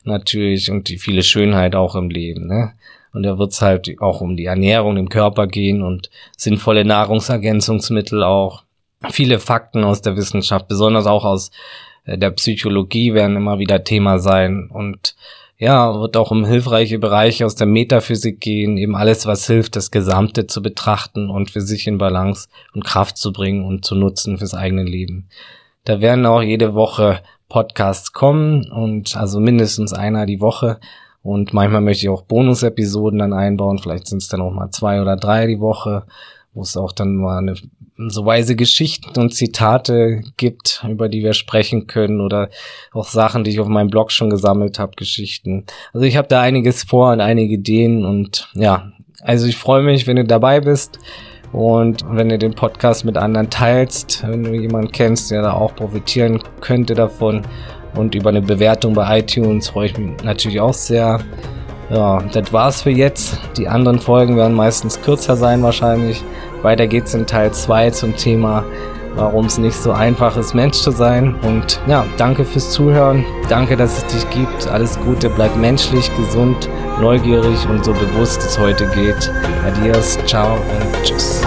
Speaker 1: natürlich und die viele Schönheit auch im Leben. Ne? Und da wird es halt auch um die Ernährung im Körper gehen und sinnvolle Nahrungsergänzungsmittel auch. Viele Fakten aus der Wissenschaft, besonders auch aus äh, der Psychologie werden immer wieder Thema sein und ja, wird auch um hilfreiche Bereiche aus der Metaphysik gehen, eben alles, was hilft, das Gesamte zu betrachten und für sich in Balance und Kraft zu bringen und zu nutzen fürs eigene Leben. Da werden auch jede Woche Podcasts kommen und also mindestens einer die Woche. Und manchmal möchte ich auch Bonus-Episoden dann einbauen. Vielleicht sind es dann auch mal zwei oder drei die Woche wo es auch dann mal eine, so weise Geschichten und Zitate gibt, über die wir sprechen können oder auch Sachen, die ich auf meinem Blog schon gesammelt habe, Geschichten. Also ich habe da einiges vor und einige Ideen und ja, also ich freue mich, wenn du dabei bist und wenn du den Podcast mit anderen teilst, wenn du jemanden kennst, der da auch profitieren könnte davon und über eine Bewertung bei iTunes freue ich mich natürlich auch sehr. Ja, das war's für jetzt. Die anderen Folgen werden meistens kürzer sein wahrscheinlich. Weiter geht's in Teil 2 zum Thema, warum es nicht so einfach ist, Mensch zu sein. Und ja, danke fürs Zuhören. Danke, dass es dich gibt. Alles Gute, bleib menschlich, gesund, neugierig und so bewusst es heute geht. Adios, ciao und tschüss.